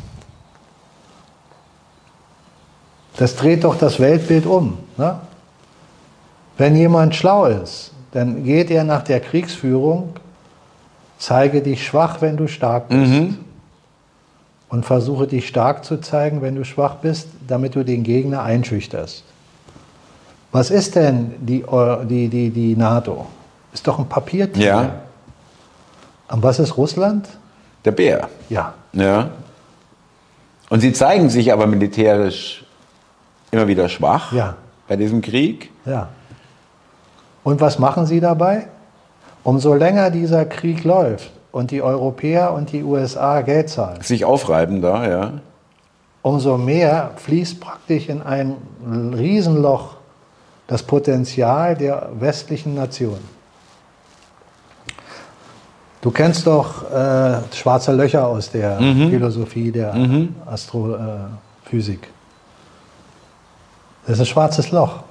Das dreht doch das Weltbild um. Ne? Wenn jemand schlau ist, dann geht er nach der Kriegsführung, zeige dich schwach, wenn du stark bist. Und versuche dich stark zu zeigen, wenn du schwach bist, damit du den Gegner einschüchterst. Was ist denn die, die, die, die NATO? Ist doch ein Papiertiger. ja, Und was ist Russland? der Bär. Ja. Ja. Und sie zeigen sich aber militärisch immer wieder schwach Ja. bei diesem Krieg. Ja. Und was machen sie dabei? Umso länger dieser Krieg läuft und die Europäer und die USA Geld zahlen, Sich aufreiben da, ja. umso mehr fließt praktisch in ein Riesenloch das Potenzial der westlichen Nationen. Du kennst doch äh, schwarze Löcher aus der Philosophie der Astrophysik. Das ist ein schwarzes Loch.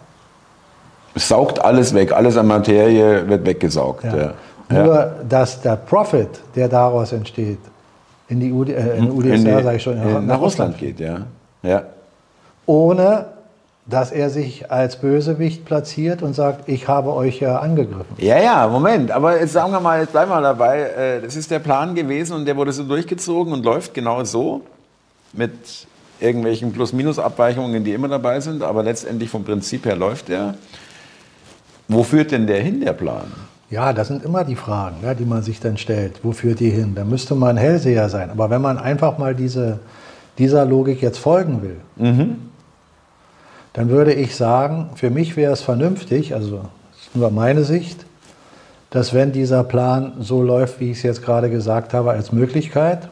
Saugt alles weg, alles an Materie wird weggesaugt. Ja. Ja. Nur, dass der Profit, der daraus entsteht, in die, UD, äh, in die- sage ich schon, in, nach Russland geht, ja. ja. ohne dass er sich als Bösewicht platziert und sagt, ich habe euch ja angegriffen. Ja, ja, Moment, aber jetzt sagen wir mal, jetzt bleiben wir dabei. Äh, Das ist der Plan gewesen und der wurde so durchgezogen und läuft genau so mit irgendwelchen Plus-Minus-Abweichungen, die immer dabei sind, aber letztendlich vom Prinzip her läuft der. Wo führt denn der hin, der Plan? Ja, das sind immer die Fragen, ja, die man sich dann stellt. Wo führt die hin? Da müsste man Hellseher sein. Aber wenn man einfach mal diese, dieser Logik jetzt folgen will, mhm. dann würde ich sagen, für mich wäre es vernünftig, also nur meine Sicht, dass wenn dieser Plan so läuft, wie ich es jetzt gerade gesagt habe, als Möglichkeit,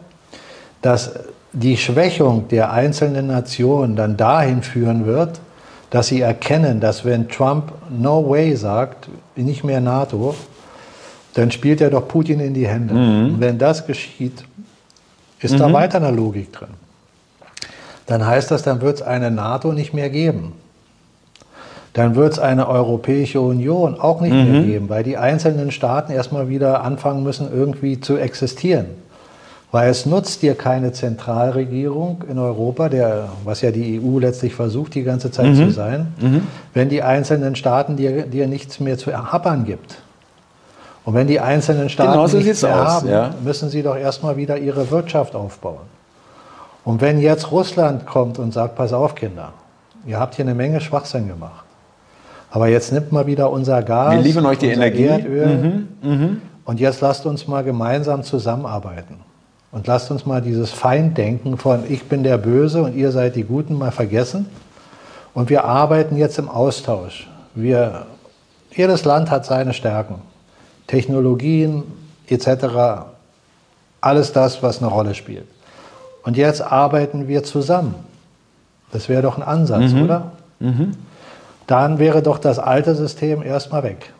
dass die Schwächung der einzelnen Nationen dann dahin führen wird, dass sie erkennen, dass wenn Trump No way sagt, nicht mehr NATO, dann spielt er doch Putin in die Hände. Mhm. Und wenn das geschieht, ist mhm. da weiter eine Logik drin. Dann heißt das, dann wird es eine NATO nicht mehr geben. Dann wird es eine Europäische Union auch nicht mhm. mehr geben, weil die einzelnen Staaten erstmal wieder anfangen müssen, irgendwie zu existieren. Weil es nutzt dir keine Zentralregierung in Europa, der, was ja die EU letztlich versucht, die ganze Zeit mhm. zu sein, mhm. wenn die einzelnen Staaten dir, dir nichts mehr zu erhappern gibt. Und wenn die einzelnen Staaten genau so nichts mehr aus, haben, ja. müssen sie doch erstmal wieder ihre Wirtschaft aufbauen. Und wenn jetzt Russland kommt und sagt, pass auf Kinder, ihr habt hier eine Menge Schwachsinn gemacht, aber jetzt nimmt mal wieder unser Gas, wir liefern euch die Energie, Erdöl, mhm. Mhm. und jetzt lasst uns mal gemeinsam zusammenarbeiten. Und lasst uns mal dieses Feinddenken von ich bin der Böse und ihr seid die Guten mal vergessen. Und wir arbeiten jetzt im Austausch. Wir, jedes Land hat seine Stärken. Technologien etc. Alles das, was eine Rolle spielt. Und jetzt arbeiten wir zusammen. Das wäre doch ein Ansatz, mhm. oder? Mhm. Dann wäre doch das alte System erstmal weg.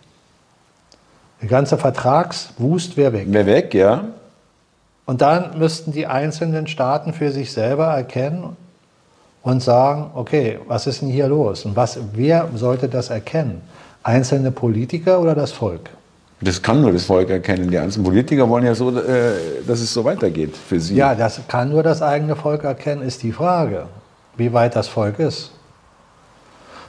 Der ganze Vertragswust wäre weg. Wäre weg, ja. Und dann müssten die einzelnen Staaten für sich selber erkennen und sagen, okay, was ist denn hier los? Und was, wer sollte das erkennen? Einzelne Politiker oder das Volk? Das kann nur das Volk erkennen. Die einzelnen Politiker wollen ja so, äh, dass es so weitergeht für sie. Ja, das kann nur das eigene Volk erkennen, ist die Frage, wie weit das Volk ist.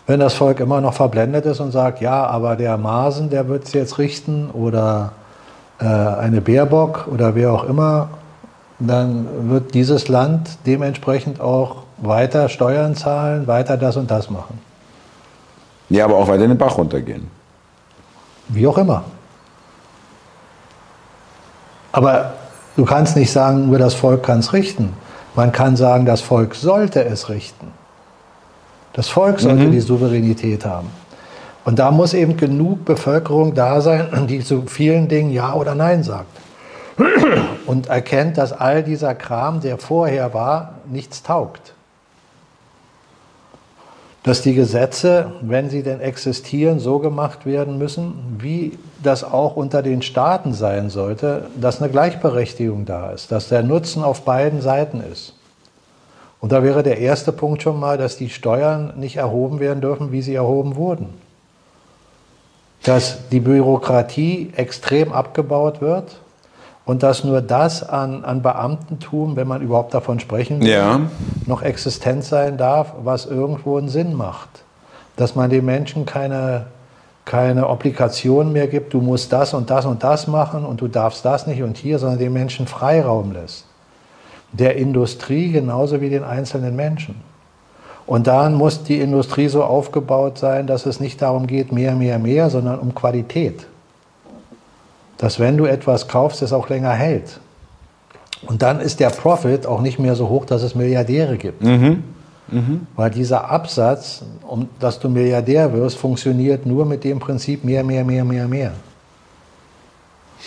Wenn das Volk immer noch verblendet ist und sagt, ja, aber der Masen, der wird es jetzt richten oder eine Baerbock oder wer auch immer, dann wird dieses Land dementsprechend auch weiter Steuern zahlen, weiter das und das machen. Ja, aber auch weiter in den Bach runtergehen. Wie auch immer. Aber du kannst nicht sagen, nur das Volk kann es richten. Man kann sagen, das Volk sollte es richten. Das Volk sollte mhm. die Souveränität haben. Und da muss eben genug Bevölkerung da sein, die zu vielen Dingen Ja oder Nein sagt. Und erkennt, dass all dieser Kram, der vorher war, nichts taugt. Dass die Gesetze, wenn sie denn existieren, so gemacht werden müssen, wie das auch unter den Staaten sein sollte, dass eine Gleichberechtigung da ist, dass der Nutzen auf beiden Seiten ist. Und da wäre der erste Punkt schon mal, dass die Steuern nicht erhoben werden dürfen, wie sie erhoben wurden dass die Bürokratie extrem abgebaut wird und dass nur das an, an Beamtentum, wenn man überhaupt davon sprechen will, ja. noch existent sein darf, was irgendwo einen Sinn macht. Dass man den Menschen keine, keine Obligation mehr gibt, du musst das und das und das machen und du darfst das nicht und hier, sondern den Menschen Freiraum lässt. Der Industrie genauso wie den einzelnen Menschen. Und dann muss die Industrie so aufgebaut sein, dass es nicht darum geht, mehr, mehr, mehr, sondern um Qualität. Dass wenn du etwas kaufst, es auch länger hält. Und dann ist der Profit auch nicht mehr so hoch, dass es Milliardäre gibt. Mhm. Mhm. Weil dieser Absatz, um dass du Milliardär wirst, funktioniert nur mit dem Prinzip mehr, mehr, mehr, mehr, mehr.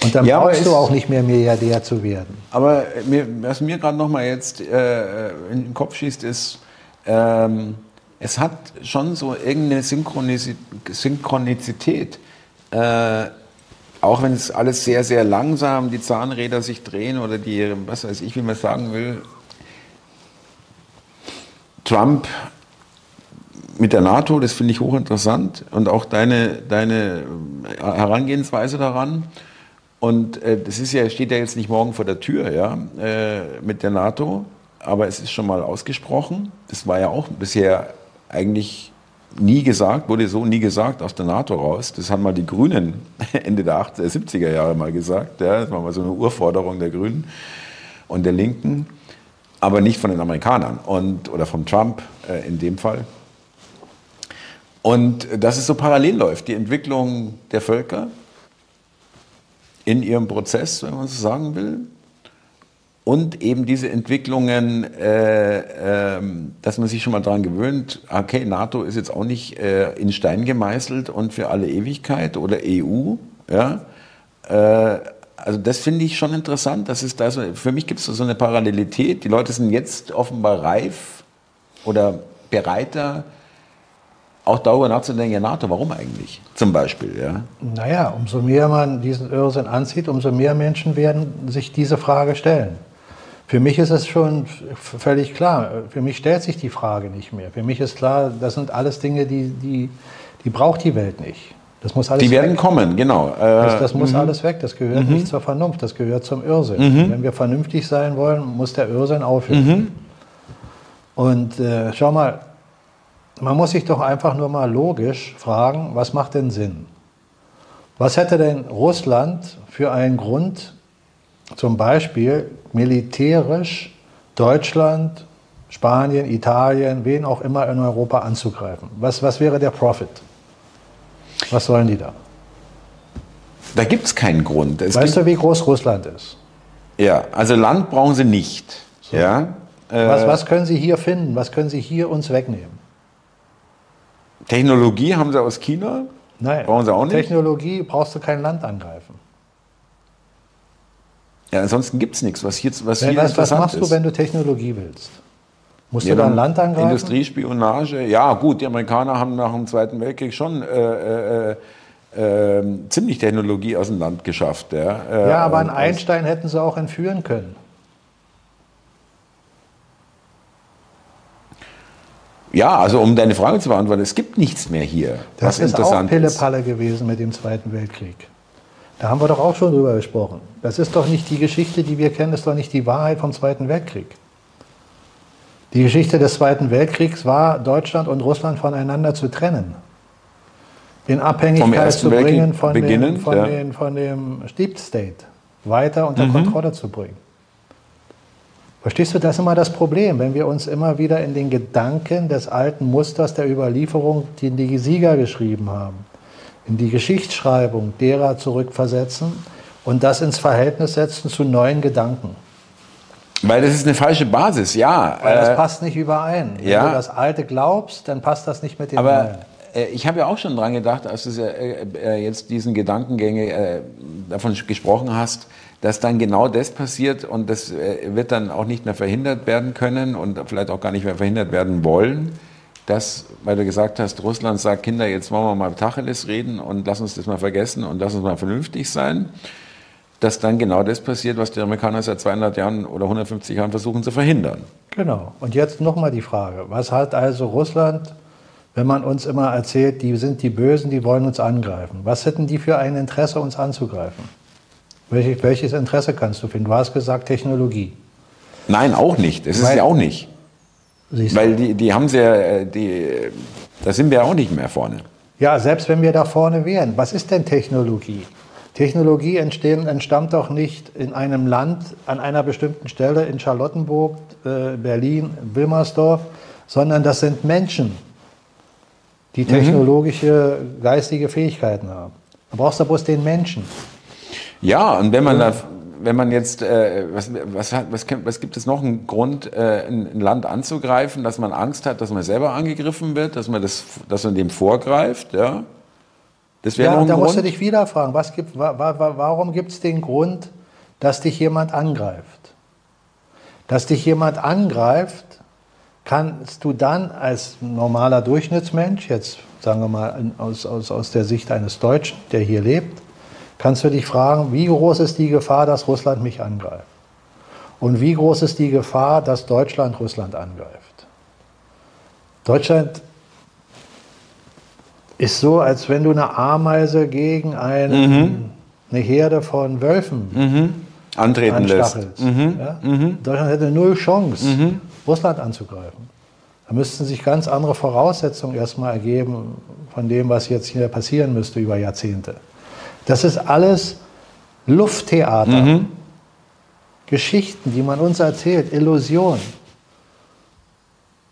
Und dann ja, brauchst du auch nicht mehr Milliardär zu werden. Aber mir, was mir gerade noch mal jetzt äh, in den Kopf schießt, ist, ähm, es hat schon so irgendeine Synchronizität. Äh, auch wenn es alles sehr, sehr langsam, die Zahnräder sich drehen oder die, was weiß ich, wie man sagen will. Trump mit der NATO, das finde ich hochinteressant und auch deine, deine Herangehensweise daran. Und äh, das ist ja, steht ja jetzt nicht morgen vor der Tür, ja, äh, mit der NATO aber es ist schon mal ausgesprochen. Das war ja auch bisher eigentlich nie gesagt, wurde so nie gesagt aus der NATO raus. Das haben mal die Grünen Ende der 80er, 70er Jahre mal gesagt. Ja, das war mal so eine Urforderung der Grünen und der Linken, aber nicht von den Amerikanern und, oder von Trump äh, in dem Fall. Und dass es so parallel läuft, die Entwicklung der Völker in ihrem Prozess, wenn man so sagen will. Und eben diese Entwicklungen, äh, äh, dass man sich schon mal daran gewöhnt, okay, NATO ist jetzt auch nicht äh, in Stein gemeißelt und für alle Ewigkeit oder EU. Ja? Äh, also das finde ich schon interessant. Das ist da so, für mich gibt es so eine Parallelität. Die Leute sind jetzt offenbar reif oder bereiter, auch darüber nachzudenken, ja, NATO, warum eigentlich? Zum Beispiel, ja. Naja, umso mehr man diesen Irrsinn anzieht, umso mehr Menschen werden sich diese Frage stellen. Für mich ist es schon völlig klar. Für mich stellt sich die Frage nicht mehr. Für mich ist klar, das sind alles Dinge, die, die, die braucht die Welt nicht. Das muss alles die werden weg. kommen, genau. Das, das muss mhm. alles weg. Das gehört mhm. nicht zur Vernunft. Das gehört zum Irrsinn. Mhm. Wenn wir vernünftig sein wollen, muss der Irrsinn aufhören. Mhm. Und äh, schau mal, man muss sich doch einfach nur mal logisch fragen, was macht denn Sinn? Was hätte denn Russland für einen Grund, zum Beispiel militärisch Deutschland, Spanien, Italien, wen auch immer in Europa anzugreifen? Was, was wäre der Profit? Was sollen die da? Da gibt es keinen Grund. Es weißt du, wie groß Russland ist? Ja, also Land brauchen sie nicht. So. Ja, äh, was, was können sie hier finden? Was können sie hier uns wegnehmen? Technologie haben sie aus China? Nein. Brauchen sie auch nicht? Technologie brauchst du kein Land angreifen. Ja, ansonsten gibt es nichts, was hier, was hier was, was machst ist. du, wenn du Technologie willst? Musst ja, du da ein Land angreifen? Industriespionage. Ja, gut, die Amerikaner haben nach dem Zweiten Weltkrieg schon äh, äh, äh, ziemlich Technologie aus dem Land geschafft. Ja, äh, ja aber einen Einstein hätten sie auch entführen können. Ja, also um deine Frage zu beantworten, es gibt nichts mehr hier. Das ist auch Pillepalle gewesen mit dem Zweiten Weltkrieg. Da haben wir doch auch schon drüber gesprochen. Das ist doch nicht die Geschichte, die wir kennen, das ist doch nicht die Wahrheit vom Zweiten Weltkrieg. Die Geschichte des Zweiten Weltkriegs war, Deutschland und Russland voneinander zu trennen. In Abhängigkeit zu bringen von, den, von, ja. den, von dem Deep State. Weiter unter mhm. Kontrolle zu bringen. Verstehst du, das ist immer das Problem, wenn wir uns immer wieder in den Gedanken des alten Musters der Überlieferung, die die Sieger geschrieben haben, in die Geschichtsschreibung derer zurückversetzen und das ins Verhältnis setzen zu neuen Gedanken. Weil das ist eine falsche Basis, ja. Weil das äh, passt nicht überein. Wenn ja. du das Alte glaubst, dann passt das nicht mit dem Aber Neuen. Äh, ich habe ja auch schon dran gedacht, als du äh, äh, jetzt diesen Gedankengänge äh, davon gesprochen hast, dass dann genau das passiert und das wird dann auch nicht mehr verhindert werden können und vielleicht auch gar nicht mehr verhindert werden wollen, dass, weil du gesagt hast, Russland sagt, Kinder, jetzt wollen wir mal Tacheles reden und lass uns das mal vergessen und lass uns mal vernünftig sein, dass dann genau das passiert, was die Amerikaner seit 200 Jahren oder 150 Jahren versuchen zu verhindern. Genau. Und jetzt nochmal die Frage, was hat also Russland, wenn man uns immer erzählt, die sind die Bösen, die wollen uns angreifen. Was hätten die für ein Interesse, uns anzugreifen? Welches, Interesse kannst du finden? Du hast gesagt Technologie. Nein, auch nicht. Das ist ja auch nicht. Weil die, die haben sehr, die, da sind wir auch nicht mehr vorne. Ja, selbst wenn wir da vorne wären. Was ist denn Technologie? Technologie entstehen, entstammt doch nicht in einem Land an einer bestimmten Stelle in Charlottenburg, äh, Berlin, Wilmersdorf, sondern das sind Menschen, die mhm. technologische, geistige Fähigkeiten haben. Da brauchst du bloß den Menschen. Ja, und wenn man da, wenn man jetzt, äh, was, was, was, was gibt es noch einen Grund, äh, ein, ein, Land anzugreifen, dass man Angst hat, dass man selber angegriffen wird, dass man das, dass man dem vorgreift, ja? Das wäre ja, noch ein da Grund. musst du dich wieder fragen, was gibt, wa, wa, warum gibt es den Grund, dass dich jemand angreift? Dass dich jemand angreift, kannst du dann als normaler Durchschnittsmensch, jetzt sagen wir mal aus, aus, aus der Sicht eines Deutschen, der hier lebt, kannst du dich fragen, wie groß ist die Gefahr, dass Russland mich angreift? Und wie groß ist die Gefahr, dass Deutschland Russland angreift? Deutschland ist so, als wenn du eine Ameise gegen eine, mhm. eine Herde von Wölfen mhm. antreten lässt. Mhm. Ja? Mhm. Deutschland hätte null Chance, mhm. Russland anzugreifen. Da müssten sich ganz andere Voraussetzungen erstmal ergeben von dem, was jetzt hier passieren müsste über Jahrzehnte. Das ist alles Lufttheater. Mhm. Geschichten, die man uns erzählt, Illusion.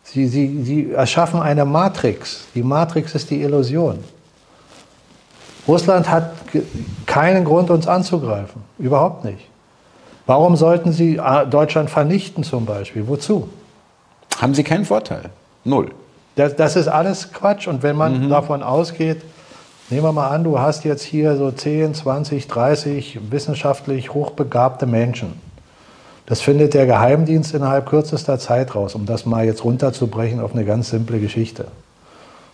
Sie, sie, sie erschaffen eine Matrix. Die Matrix ist die Illusion. Russland hat keinen Grund, uns anzugreifen. Überhaupt nicht. Warum sollten sie äh, Deutschland vernichten zum Beispiel? Wozu? Haben sie keinen Vorteil. Null. Das, das ist alles Quatsch. Und wenn man mhm. davon ausgeht, nehmen wir mal an, du hast jetzt hier so 10, 20, 30 wissenschaftlich hochbegabte Menschen. Das findet der Geheimdienst innerhalb kürzester Zeit raus, um das mal jetzt runterzubrechen auf eine ganz simple Geschichte.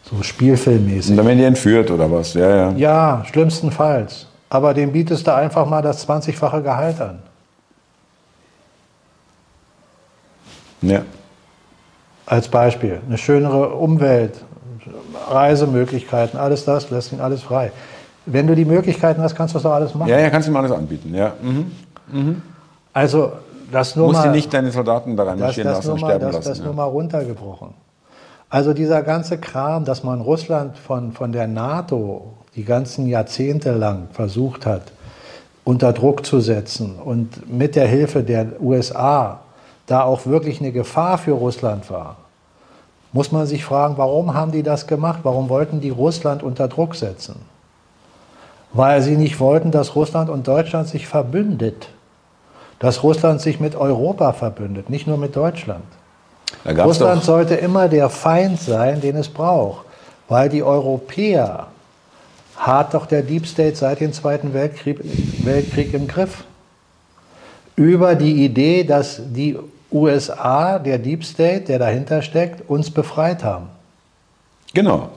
So spielfilmmäßig. Und dann werden die entführt oder was? Ja, ja. Ja, schlimmstenfalls. Aber dem bietest du einfach mal das 20-fache Gehalt an. Ja. Als Beispiel. Eine schönere Umwelt, Reisemöglichkeiten, alles das, lässt ihn alles frei. Wenn du die Möglichkeiten hast, kannst du das doch alles machen. Ja, ja, kannst du ihm alles anbieten, ja. Mhm. Mhm. Also, das nur Musst mal... du nicht deine Soldaten daran marschieren lassen und sterben das, lassen. Das ja. nur mal runtergebrochen. Also dieser ganze Kram, dass man Russland von, von der NATO die ganzen Jahrzehnte lang versucht hat, unter Druck zu setzen und mit der Hilfe der USA da auch wirklich eine Gefahr für Russland war, muss man sich fragen, warum haben die das gemacht? Warum wollten die Russland unter Druck setzen? Weil sie nicht wollten, dass Russland und Deutschland sich verbündet. Dass Russland sich mit Europa verbündet, nicht nur mit Deutschland. Russland sollte immer der Feind sein, den es braucht. Weil die Europäer hat doch der Deep State seit dem Zweiten Weltkrieg, Weltkrieg im Griff. Über die Idee, dass die USA, der Deep State, der dahinter steckt, uns befreit haben. Genau.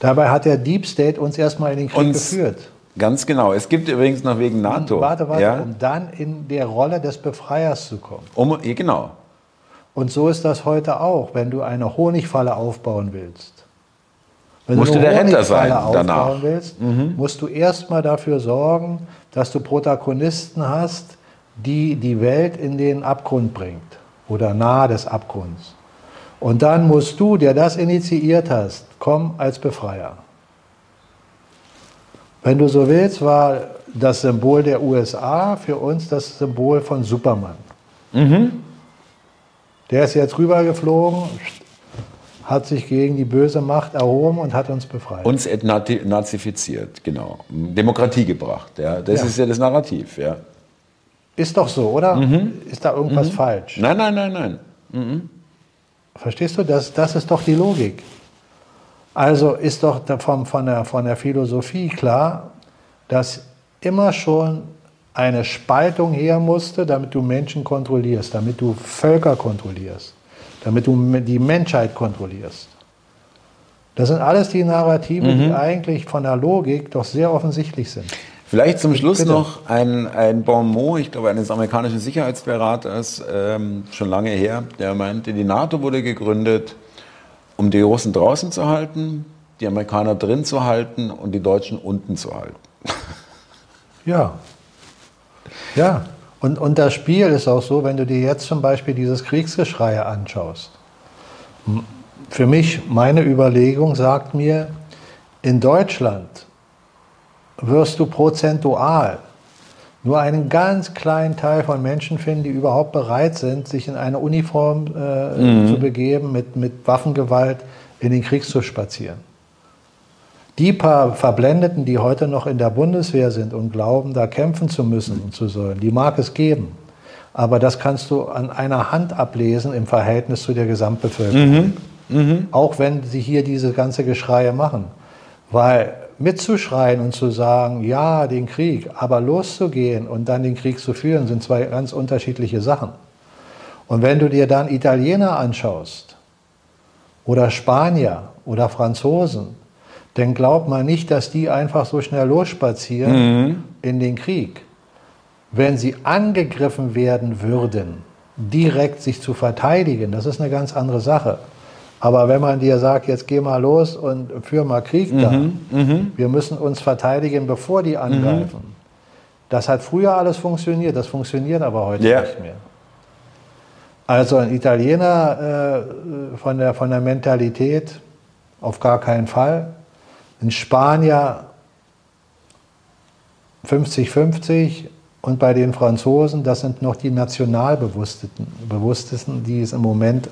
Dabei hat der Deep State uns erstmal in den Krieg uns, geführt. Ganz genau. Es gibt übrigens noch wegen NATO. Und, warte, warte, ja? um dann in der Rolle des Befreiers zu kommen. Um, genau. Und so ist das heute auch, wenn du eine Honigfalle aufbauen willst. Wenn musst du der Retter sein danach. Willst, mhm. musst du erstmal dafür sorgen, dass du Protagonisten hast, die die Welt in den Abgrund bringt oder nahe des Abgrunds. Und dann musst du, der das initiiert hast, kommen als Befreier. Wenn du so willst, war das Symbol der USA für uns das Symbol von Superman. Mhm. Der ist jetzt rübergeflogen, hat sich gegen die böse Macht erhoben und hat uns befreit. Uns nazifiziert, genau. Demokratie gebracht. Ja. Das ja. ist ja das Narrativ. Ja. Ist doch so, oder? Mhm. Ist da irgendwas mhm. falsch? Nein, nein, nein, nein. Mhm. Verstehst du? Das, das ist doch die Logik. Also ist doch von, von, der, von der Philosophie klar, dass immer schon eine Spaltung her musste, damit du Menschen kontrollierst, damit du Völker kontrollierst, damit du die Menschheit kontrollierst. Das sind alles die Narrative, mhm. die eigentlich von der Logik doch sehr offensichtlich sind. Vielleicht zum Schluss Bitte. noch ein, ein Bon mot, ich glaube, eines amerikanischen Sicherheitsberaters, ähm, schon lange her, der meinte, die NATO wurde gegründet, um die Russen draußen zu halten, die Amerikaner drin zu halten und die Deutschen unten zu halten. Ja. Ja. Und, und das Spiel ist auch so, wenn du dir jetzt zum Beispiel dieses Kriegsgeschrei anschaust. Für mich, meine Überlegung sagt mir, in Deutschland wirst du prozentual nur einen ganz kleinen Teil von Menschen finden, die überhaupt bereit sind, sich in eine Uniform äh, mhm. zu begeben, mit, mit Waffengewalt in den Krieg zu spazieren. Die paar Verblendeten, die heute noch in der Bundeswehr sind und glauben, da kämpfen zu müssen und zu sollen, die mag es geben. Aber das kannst du an einer Hand ablesen im Verhältnis zu der Gesamtbevölkerung. Mhm. Mhm. Auch wenn sie hier diese ganze Geschreie machen. Weil mitzuschreien und zu sagen, ja, den Krieg, aber loszugehen und dann den Krieg zu führen, sind zwei ganz unterschiedliche Sachen. Und wenn du dir dann Italiener anschaust oder Spanier oder Franzosen, dann glaubt man nicht, dass die einfach so schnell losspazieren mhm. in den Krieg. Wenn sie angegriffen werden würden, direkt sich zu verteidigen, das ist eine ganz andere Sache. Aber wenn man dir sagt, jetzt geh mal los und führ mal Krieg mhm, da, mhm. wir müssen uns verteidigen, bevor die angreifen. Mhm. Das hat früher alles funktioniert, das funktioniert aber heute ja. nicht mehr. Also ein Italiener äh, von, der, von der Mentalität auf gar keinen Fall. Ein Spanier 50-50 und bei den Franzosen, das sind noch die Nationalbewusstesten, die es im Moment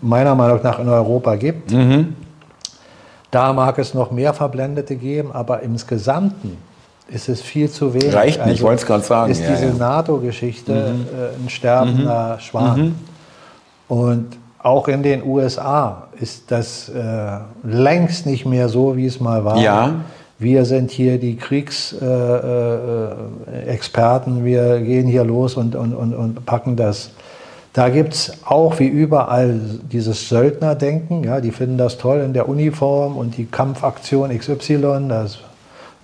meiner Meinung nach in Europa gibt. Mhm. Da mag es noch mehr Verblendete geben, aber im Gesamten ist es viel zu wenig. Reicht nicht, also ich wollte es gerade sagen. Ist ja, diese ja. NATO-Geschichte mhm. äh, ein sterbender mhm. Schwan. Mhm. Und auch in den USA ist das äh, längst nicht mehr so, wie es mal war. Ja. Wir sind hier die Kriegsexperten, äh, äh wir gehen hier los und, und, und, und packen das. Da gibt es auch wie überall dieses Söldnerdenken. Ja, die finden das toll in der Uniform und die Kampfaktion XY, das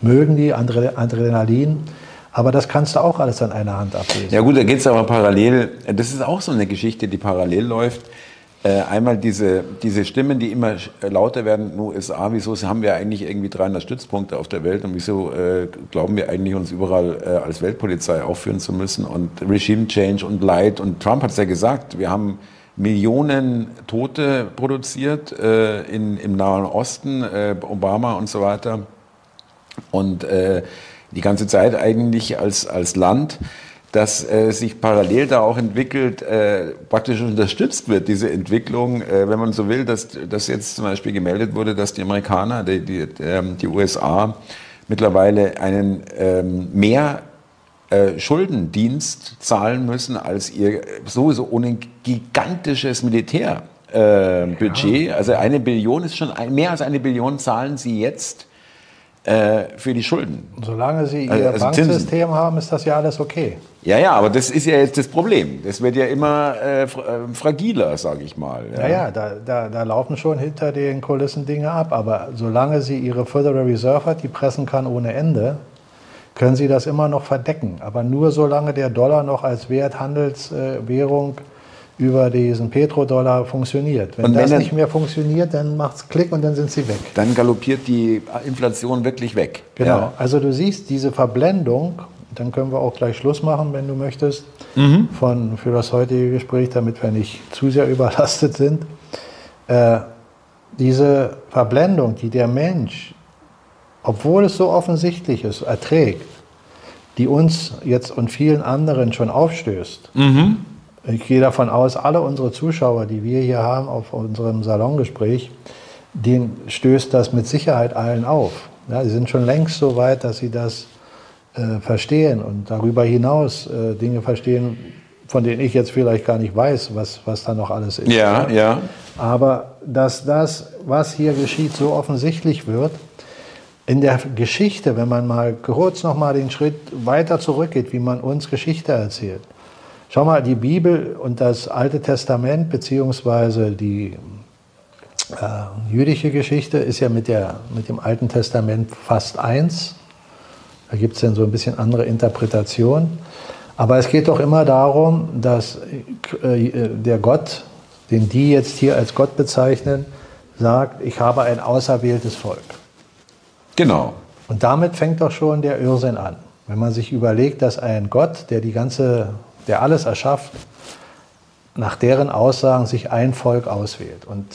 mögen die, Adrenalin. Aber das kannst du auch alles an einer Hand ablesen. Ja gut, da geht es aber parallel, das ist auch so eine Geschichte, die parallel läuft. Äh, einmal diese, diese Stimmen, die immer lauter werden in den USA, wieso haben wir eigentlich irgendwie 300 Stützpunkte auf der Welt und wieso äh, glauben wir eigentlich, uns überall äh, als Weltpolizei aufführen zu müssen? Und Regime Change und Leid und Trump hat es ja gesagt, wir haben Millionen Tote produziert äh, in, im Nahen Osten, äh, Obama und so weiter. Und äh, die ganze Zeit eigentlich als, als Land dass äh, sich parallel da auch entwickelt, äh, praktisch unterstützt wird, diese Entwicklung, äh, wenn man so will, dass, dass jetzt zum Beispiel gemeldet wurde, dass die Amerikaner, die, die, ähm, die USA mittlerweile einen ähm, mehr äh, Schuldendienst zahlen müssen als ihr sowieso ohne gigantisches Militärbudget. Äh, also eine Billion ist schon, mehr als eine Billion zahlen sie jetzt äh, für die Schulden. Solange Sie Ihr also Banksystem Zinsen. haben, ist das ja alles okay. Ja, ja, aber das ist ja jetzt das Problem. Das wird ja immer äh, äh fragiler, sage ich mal. Ja, ja, ja da, da, da, laufen schon hinter den Kulissen Dinge ab. Aber solange Sie Ihre Federal Reserve hat, die pressen kann ohne Ende, können Sie das immer noch verdecken. Aber nur solange der Dollar noch als Werthandelswährung äh, über diesen Petrodollar funktioniert. Wenn, wenn das nicht mehr funktioniert, dann macht es Klick und dann sind sie weg. Dann galoppiert die Inflation wirklich weg. Genau. Ja. Also du siehst diese Verblendung, dann können wir auch gleich Schluss machen, wenn du möchtest, mhm. von, für das heutige Gespräch, damit wir nicht zu sehr überlastet sind. Äh, diese Verblendung, die der Mensch, obwohl es so offensichtlich ist, erträgt, die uns jetzt und vielen anderen schon aufstößt, mhm ich gehe davon aus, alle unsere Zuschauer, die wir hier haben auf unserem Salongespräch, denen stößt das mit Sicherheit allen auf. Ja, sie sind schon längst so weit, dass sie das äh, verstehen und darüber hinaus äh, Dinge verstehen, von denen ich jetzt vielleicht gar nicht weiß, was, was da noch alles ist. Ja, ja. Aber dass das, was hier geschieht, so offensichtlich wird, in der Geschichte, wenn man mal kurz noch mal den Schritt weiter zurückgeht, wie man uns Geschichte erzählt, Schau mal, die Bibel und das Alte Testament beziehungsweise die äh, jüdische Geschichte ist ja mit, der, mit dem Alten Testament fast eins. Da gibt es dann so ein bisschen andere Interpretationen. Aber es geht doch immer darum, dass äh, der Gott, den die jetzt hier als Gott bezeichnen, sagt, ich habe ein auserwähltes Volk. Genau. Und damit fängt doch schon der Irrsinn an. Wenn man sich überlegt, dass ein Gott, der die ganze der alles erschafft, nach deren Aussagen sich ein Volk auswählt und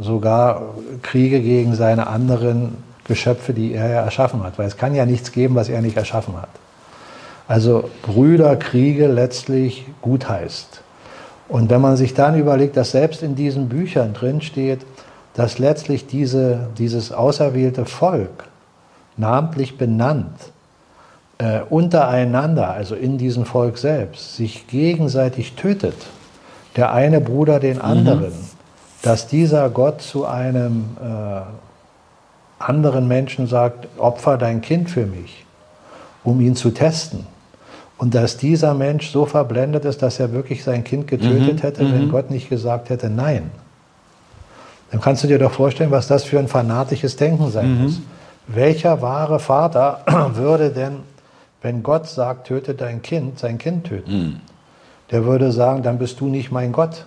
sogar Kriege gegen seine anderen Geschöpfe, die er ja erschaffen hat, weil es kann ja nichts geben, was er nicht erschaffen hat. Also Brüderkriege letztlich gut heißt. Und wenn man sich dann überlegt, dass selbst in diesen Büchern drin steht, dass letztlich diese, dieses auserwählte Volk namentlich benannt äh, untereinander, also in diesem Volk selbst, sich gegenseitig tötet, der eine Bruder den anderen, mhm. dass dieser Gott zu einem äh, anderen Menschen sagt, opfer dein Kind für mich, um ihn zu testen. Und dass dieser Mensch so verblendet ist, dass er wirklich sein Kind getötet mhm. hätte, wenn mhm. Gott nicht gesagt hätte, nein. Dann kannst du dir doch vorstellen, was das für ein fanatisches Denken sein mhm. muss. Welcher wahre Vater würde denn wenn Gott sagt, töte dein Kind, sein Kind töten. Mhm. Der würde sagen, dann bist du nicht mein Gott.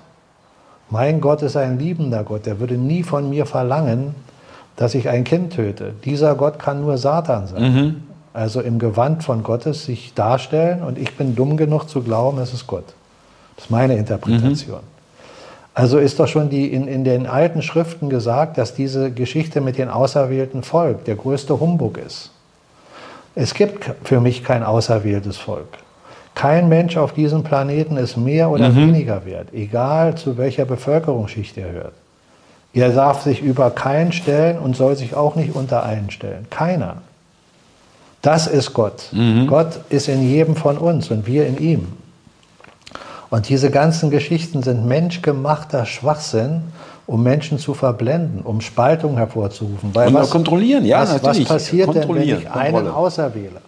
Mein Gott ist ein liebender Gott. Der würde nie von mir verlangen, dass ich ein Kind töte. Dieser Gott kann nur Satan sein. Mhm. Also im Gewand von Gottes sich darstellen und ich bin dumm genug zu glauben, es ist Gott. Das ist meine Interpretation. Mhm. Also ist doch schon die, in, in den alten Schriften gesagt, dass diese Geschichte mit dem auserwählten Volk der größte Humbug ist. Es gibt für mich kein auserwähltes Volk. Kein Mensch auf diesem Planeten ist mehr oder mhm. weniger wert, egal zu welcher Bevölkerungsschicht er hört. Er darf sich über keinen stellen und soll sich auch nicht unter einen stellen. Keiner. Das ist Gott. Mhm. Gott ist in jedem von uns und wir in ihm. Und diese ganzen Geschichten sind menschgemachter Schwachsinn, um Menschen zu verblenden, um Spaltung hervorzurufen. Weil und was, kontrollieren, ja, was, natürlich. Was passiert denn, wenn ich einen auserwähle?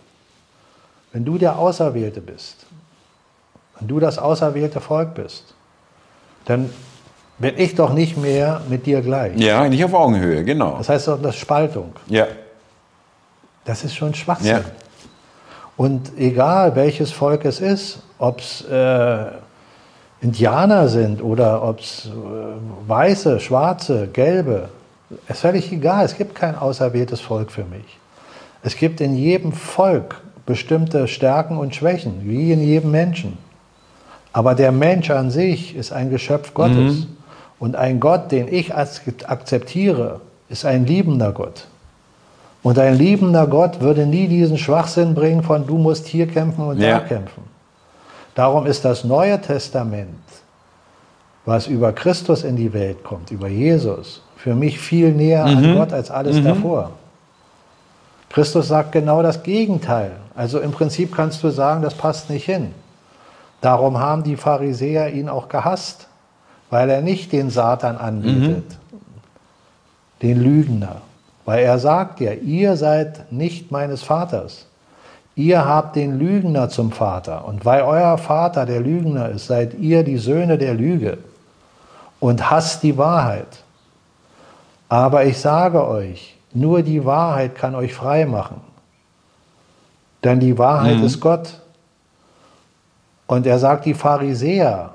Wenn du der Auserwählte bist, wenn du das auserwählte Volk bist, dann bin ich doch nicht mehr mit dir gleich. Ja, nicht auf Augenhöhe, genau. Das heißt doch, das ist Spaltung. Ja. Das ist schon Schwachsinn. Ja. Und egal welches Volk es ist, ob es äh, Indianer sind oder ob es äh, Weiße, Schwarze, Gelbe, ist völlig egal. Es gibt kein auserwähltes Volk für mich. Es gibt in jedem Volk bestimmte Stärken und Schwächen, wie in jedem Menschen. Aber der Mensch an sich ist ein Geschöpf Gottes. Mhm. Und ein Gott, den ich akzeptiere, ist ein liebender Gott. Und ein liebender Gott würde nie diesen Schwachsinn bringen von du musst hier kämpfen und ja. da kämpfen. Darum ist das Neue Testament, was über Christus in die Welt kommt, über Jesus, für mich viel näher mhm. an Gott als alles mhm. davor. Christus sagt genau das Gegenteil. Also im Prinzip kannst du sagen, das passt nicht hin. Darum haben die Pharisäer ihn auch gehasst, weil er nicht den Satan anbietet, mhm. den Lügner. Weil er sagt ja, ihr seid nicht meines Vaters. Ihr habt den Lügner zum Vater. Und weil euer Vater der Lügner ist, seid ihr die Söhne der Lüge und hasst die Wahrheit. Aber ich sage euch, nur die Wahrheit kann euch frei machen. Denn die Wahrheit mhm. ist Gott. Und er sagt, die Pharisäer,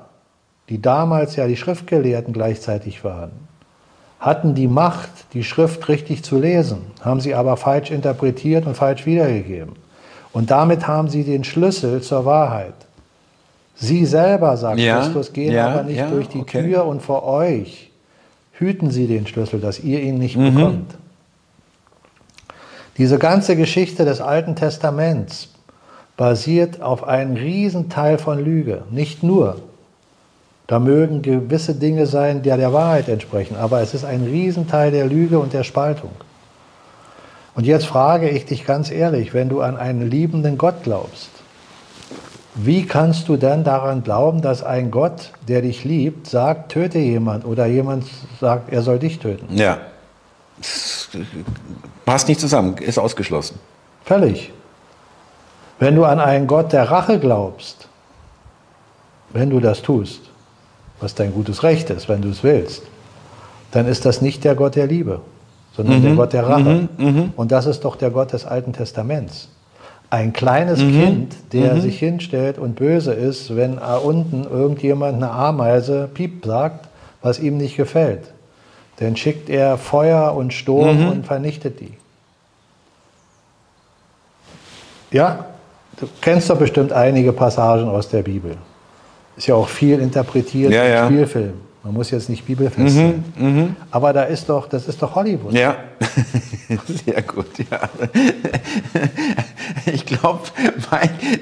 die damals ja die Schriftgelehrten gleichzeitig waren, hatten die Macht, die Schrift richtig zu lesen, haben sie aber falsch interpretiert und falsch wiedergegeben. Und damit haben sie den Schlüssel zur Wahrheit. Sie selber, sagt ja, Christus, gehen ja, aber nicht ja, durch die okay. Tür und vor euch hüten sie den Schlüssel, dass ihr ihn nicht mhm. bekommt. Diese ganze Geschichte des Alten Testaments basiert auf einem Riesenteil von Lüge. Nicht nur. Da mögen gewisse Dinge sein, die der Wahrheit entsprechen, aber es ist ein Riesenteil der Lüge und der Spaltung. Und jetzt frage ich dich ganz ehrlich, wenn du an einen liebenden Gott glaubst, wie kannst du dann daran glauben, dass ein Gott, der dich liebt, sagt, töte jemand oder jemand sagt, er soll dich töten? Ja. Passt nicht zusammen, ist ausgeschlossen. Völlig. Wenn du an einen Gott der Rache glaubst, wenn du das tust, was dein gutes Recht ist, wenn du es willst, dann ist das nicht der Gott der Liebe, sondern mhm. der Gott der Rache. Mhm. mhm. Und das ist doch der Gott des Alten Testaments. Ein kleines mhm. Kind, der mhm. sich hinstellt und böse ist, wenn unten irgendjemand eine Ameise piep sagt, was ihm nicht gefällt. Dann schickt er Feuer und Sturm mhm. und vernichtet die. Ja, du kennst doch bestimmt einige Passagen aus der Bibel. Ist ja auch viel interpretiert ja, ja. Spielfilm. Man muss jetzt nicht bibelfest sein. Mhm, mh. Aber da ist doch, das ist doch Hollywood. Ja, sehr gut, ja. Ich glaube,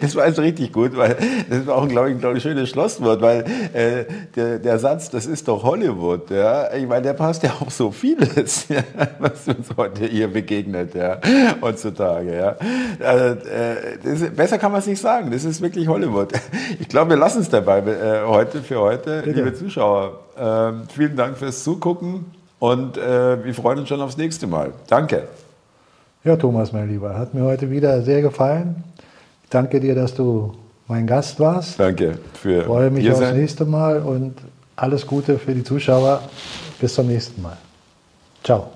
das war also richtig gut, weil das war auch, glaube ich, ein schönes Schlusswort, weil äh, der, der Satz, das ist doch Hollywood, ja. Ich meine, der passt ja auch so vieles, ja, was uns heute hier begegnet, ja, heutzutage, ja. Also, äh, ist, besser kann man es nicht sagen. Das ist wirklich Hollywood. Ich glaube, wir lassen es dabei äh, heute für heute, Bitte. liebe Zuschauer. Ähm, vielen Dank fürs Zugucken und äh, wir freuen uns schon aufs nächste Mal. Danke. Ja, Thomas, mein Lieber, hat mir heute wieder sehr gefallen. Ich danke dir, dass du mein Gast warst. Danke für Ich freue mich aufs sein. nächste Mal und alles Gute für die Zuschauer. Bis zum nächsten Mal. Ciao.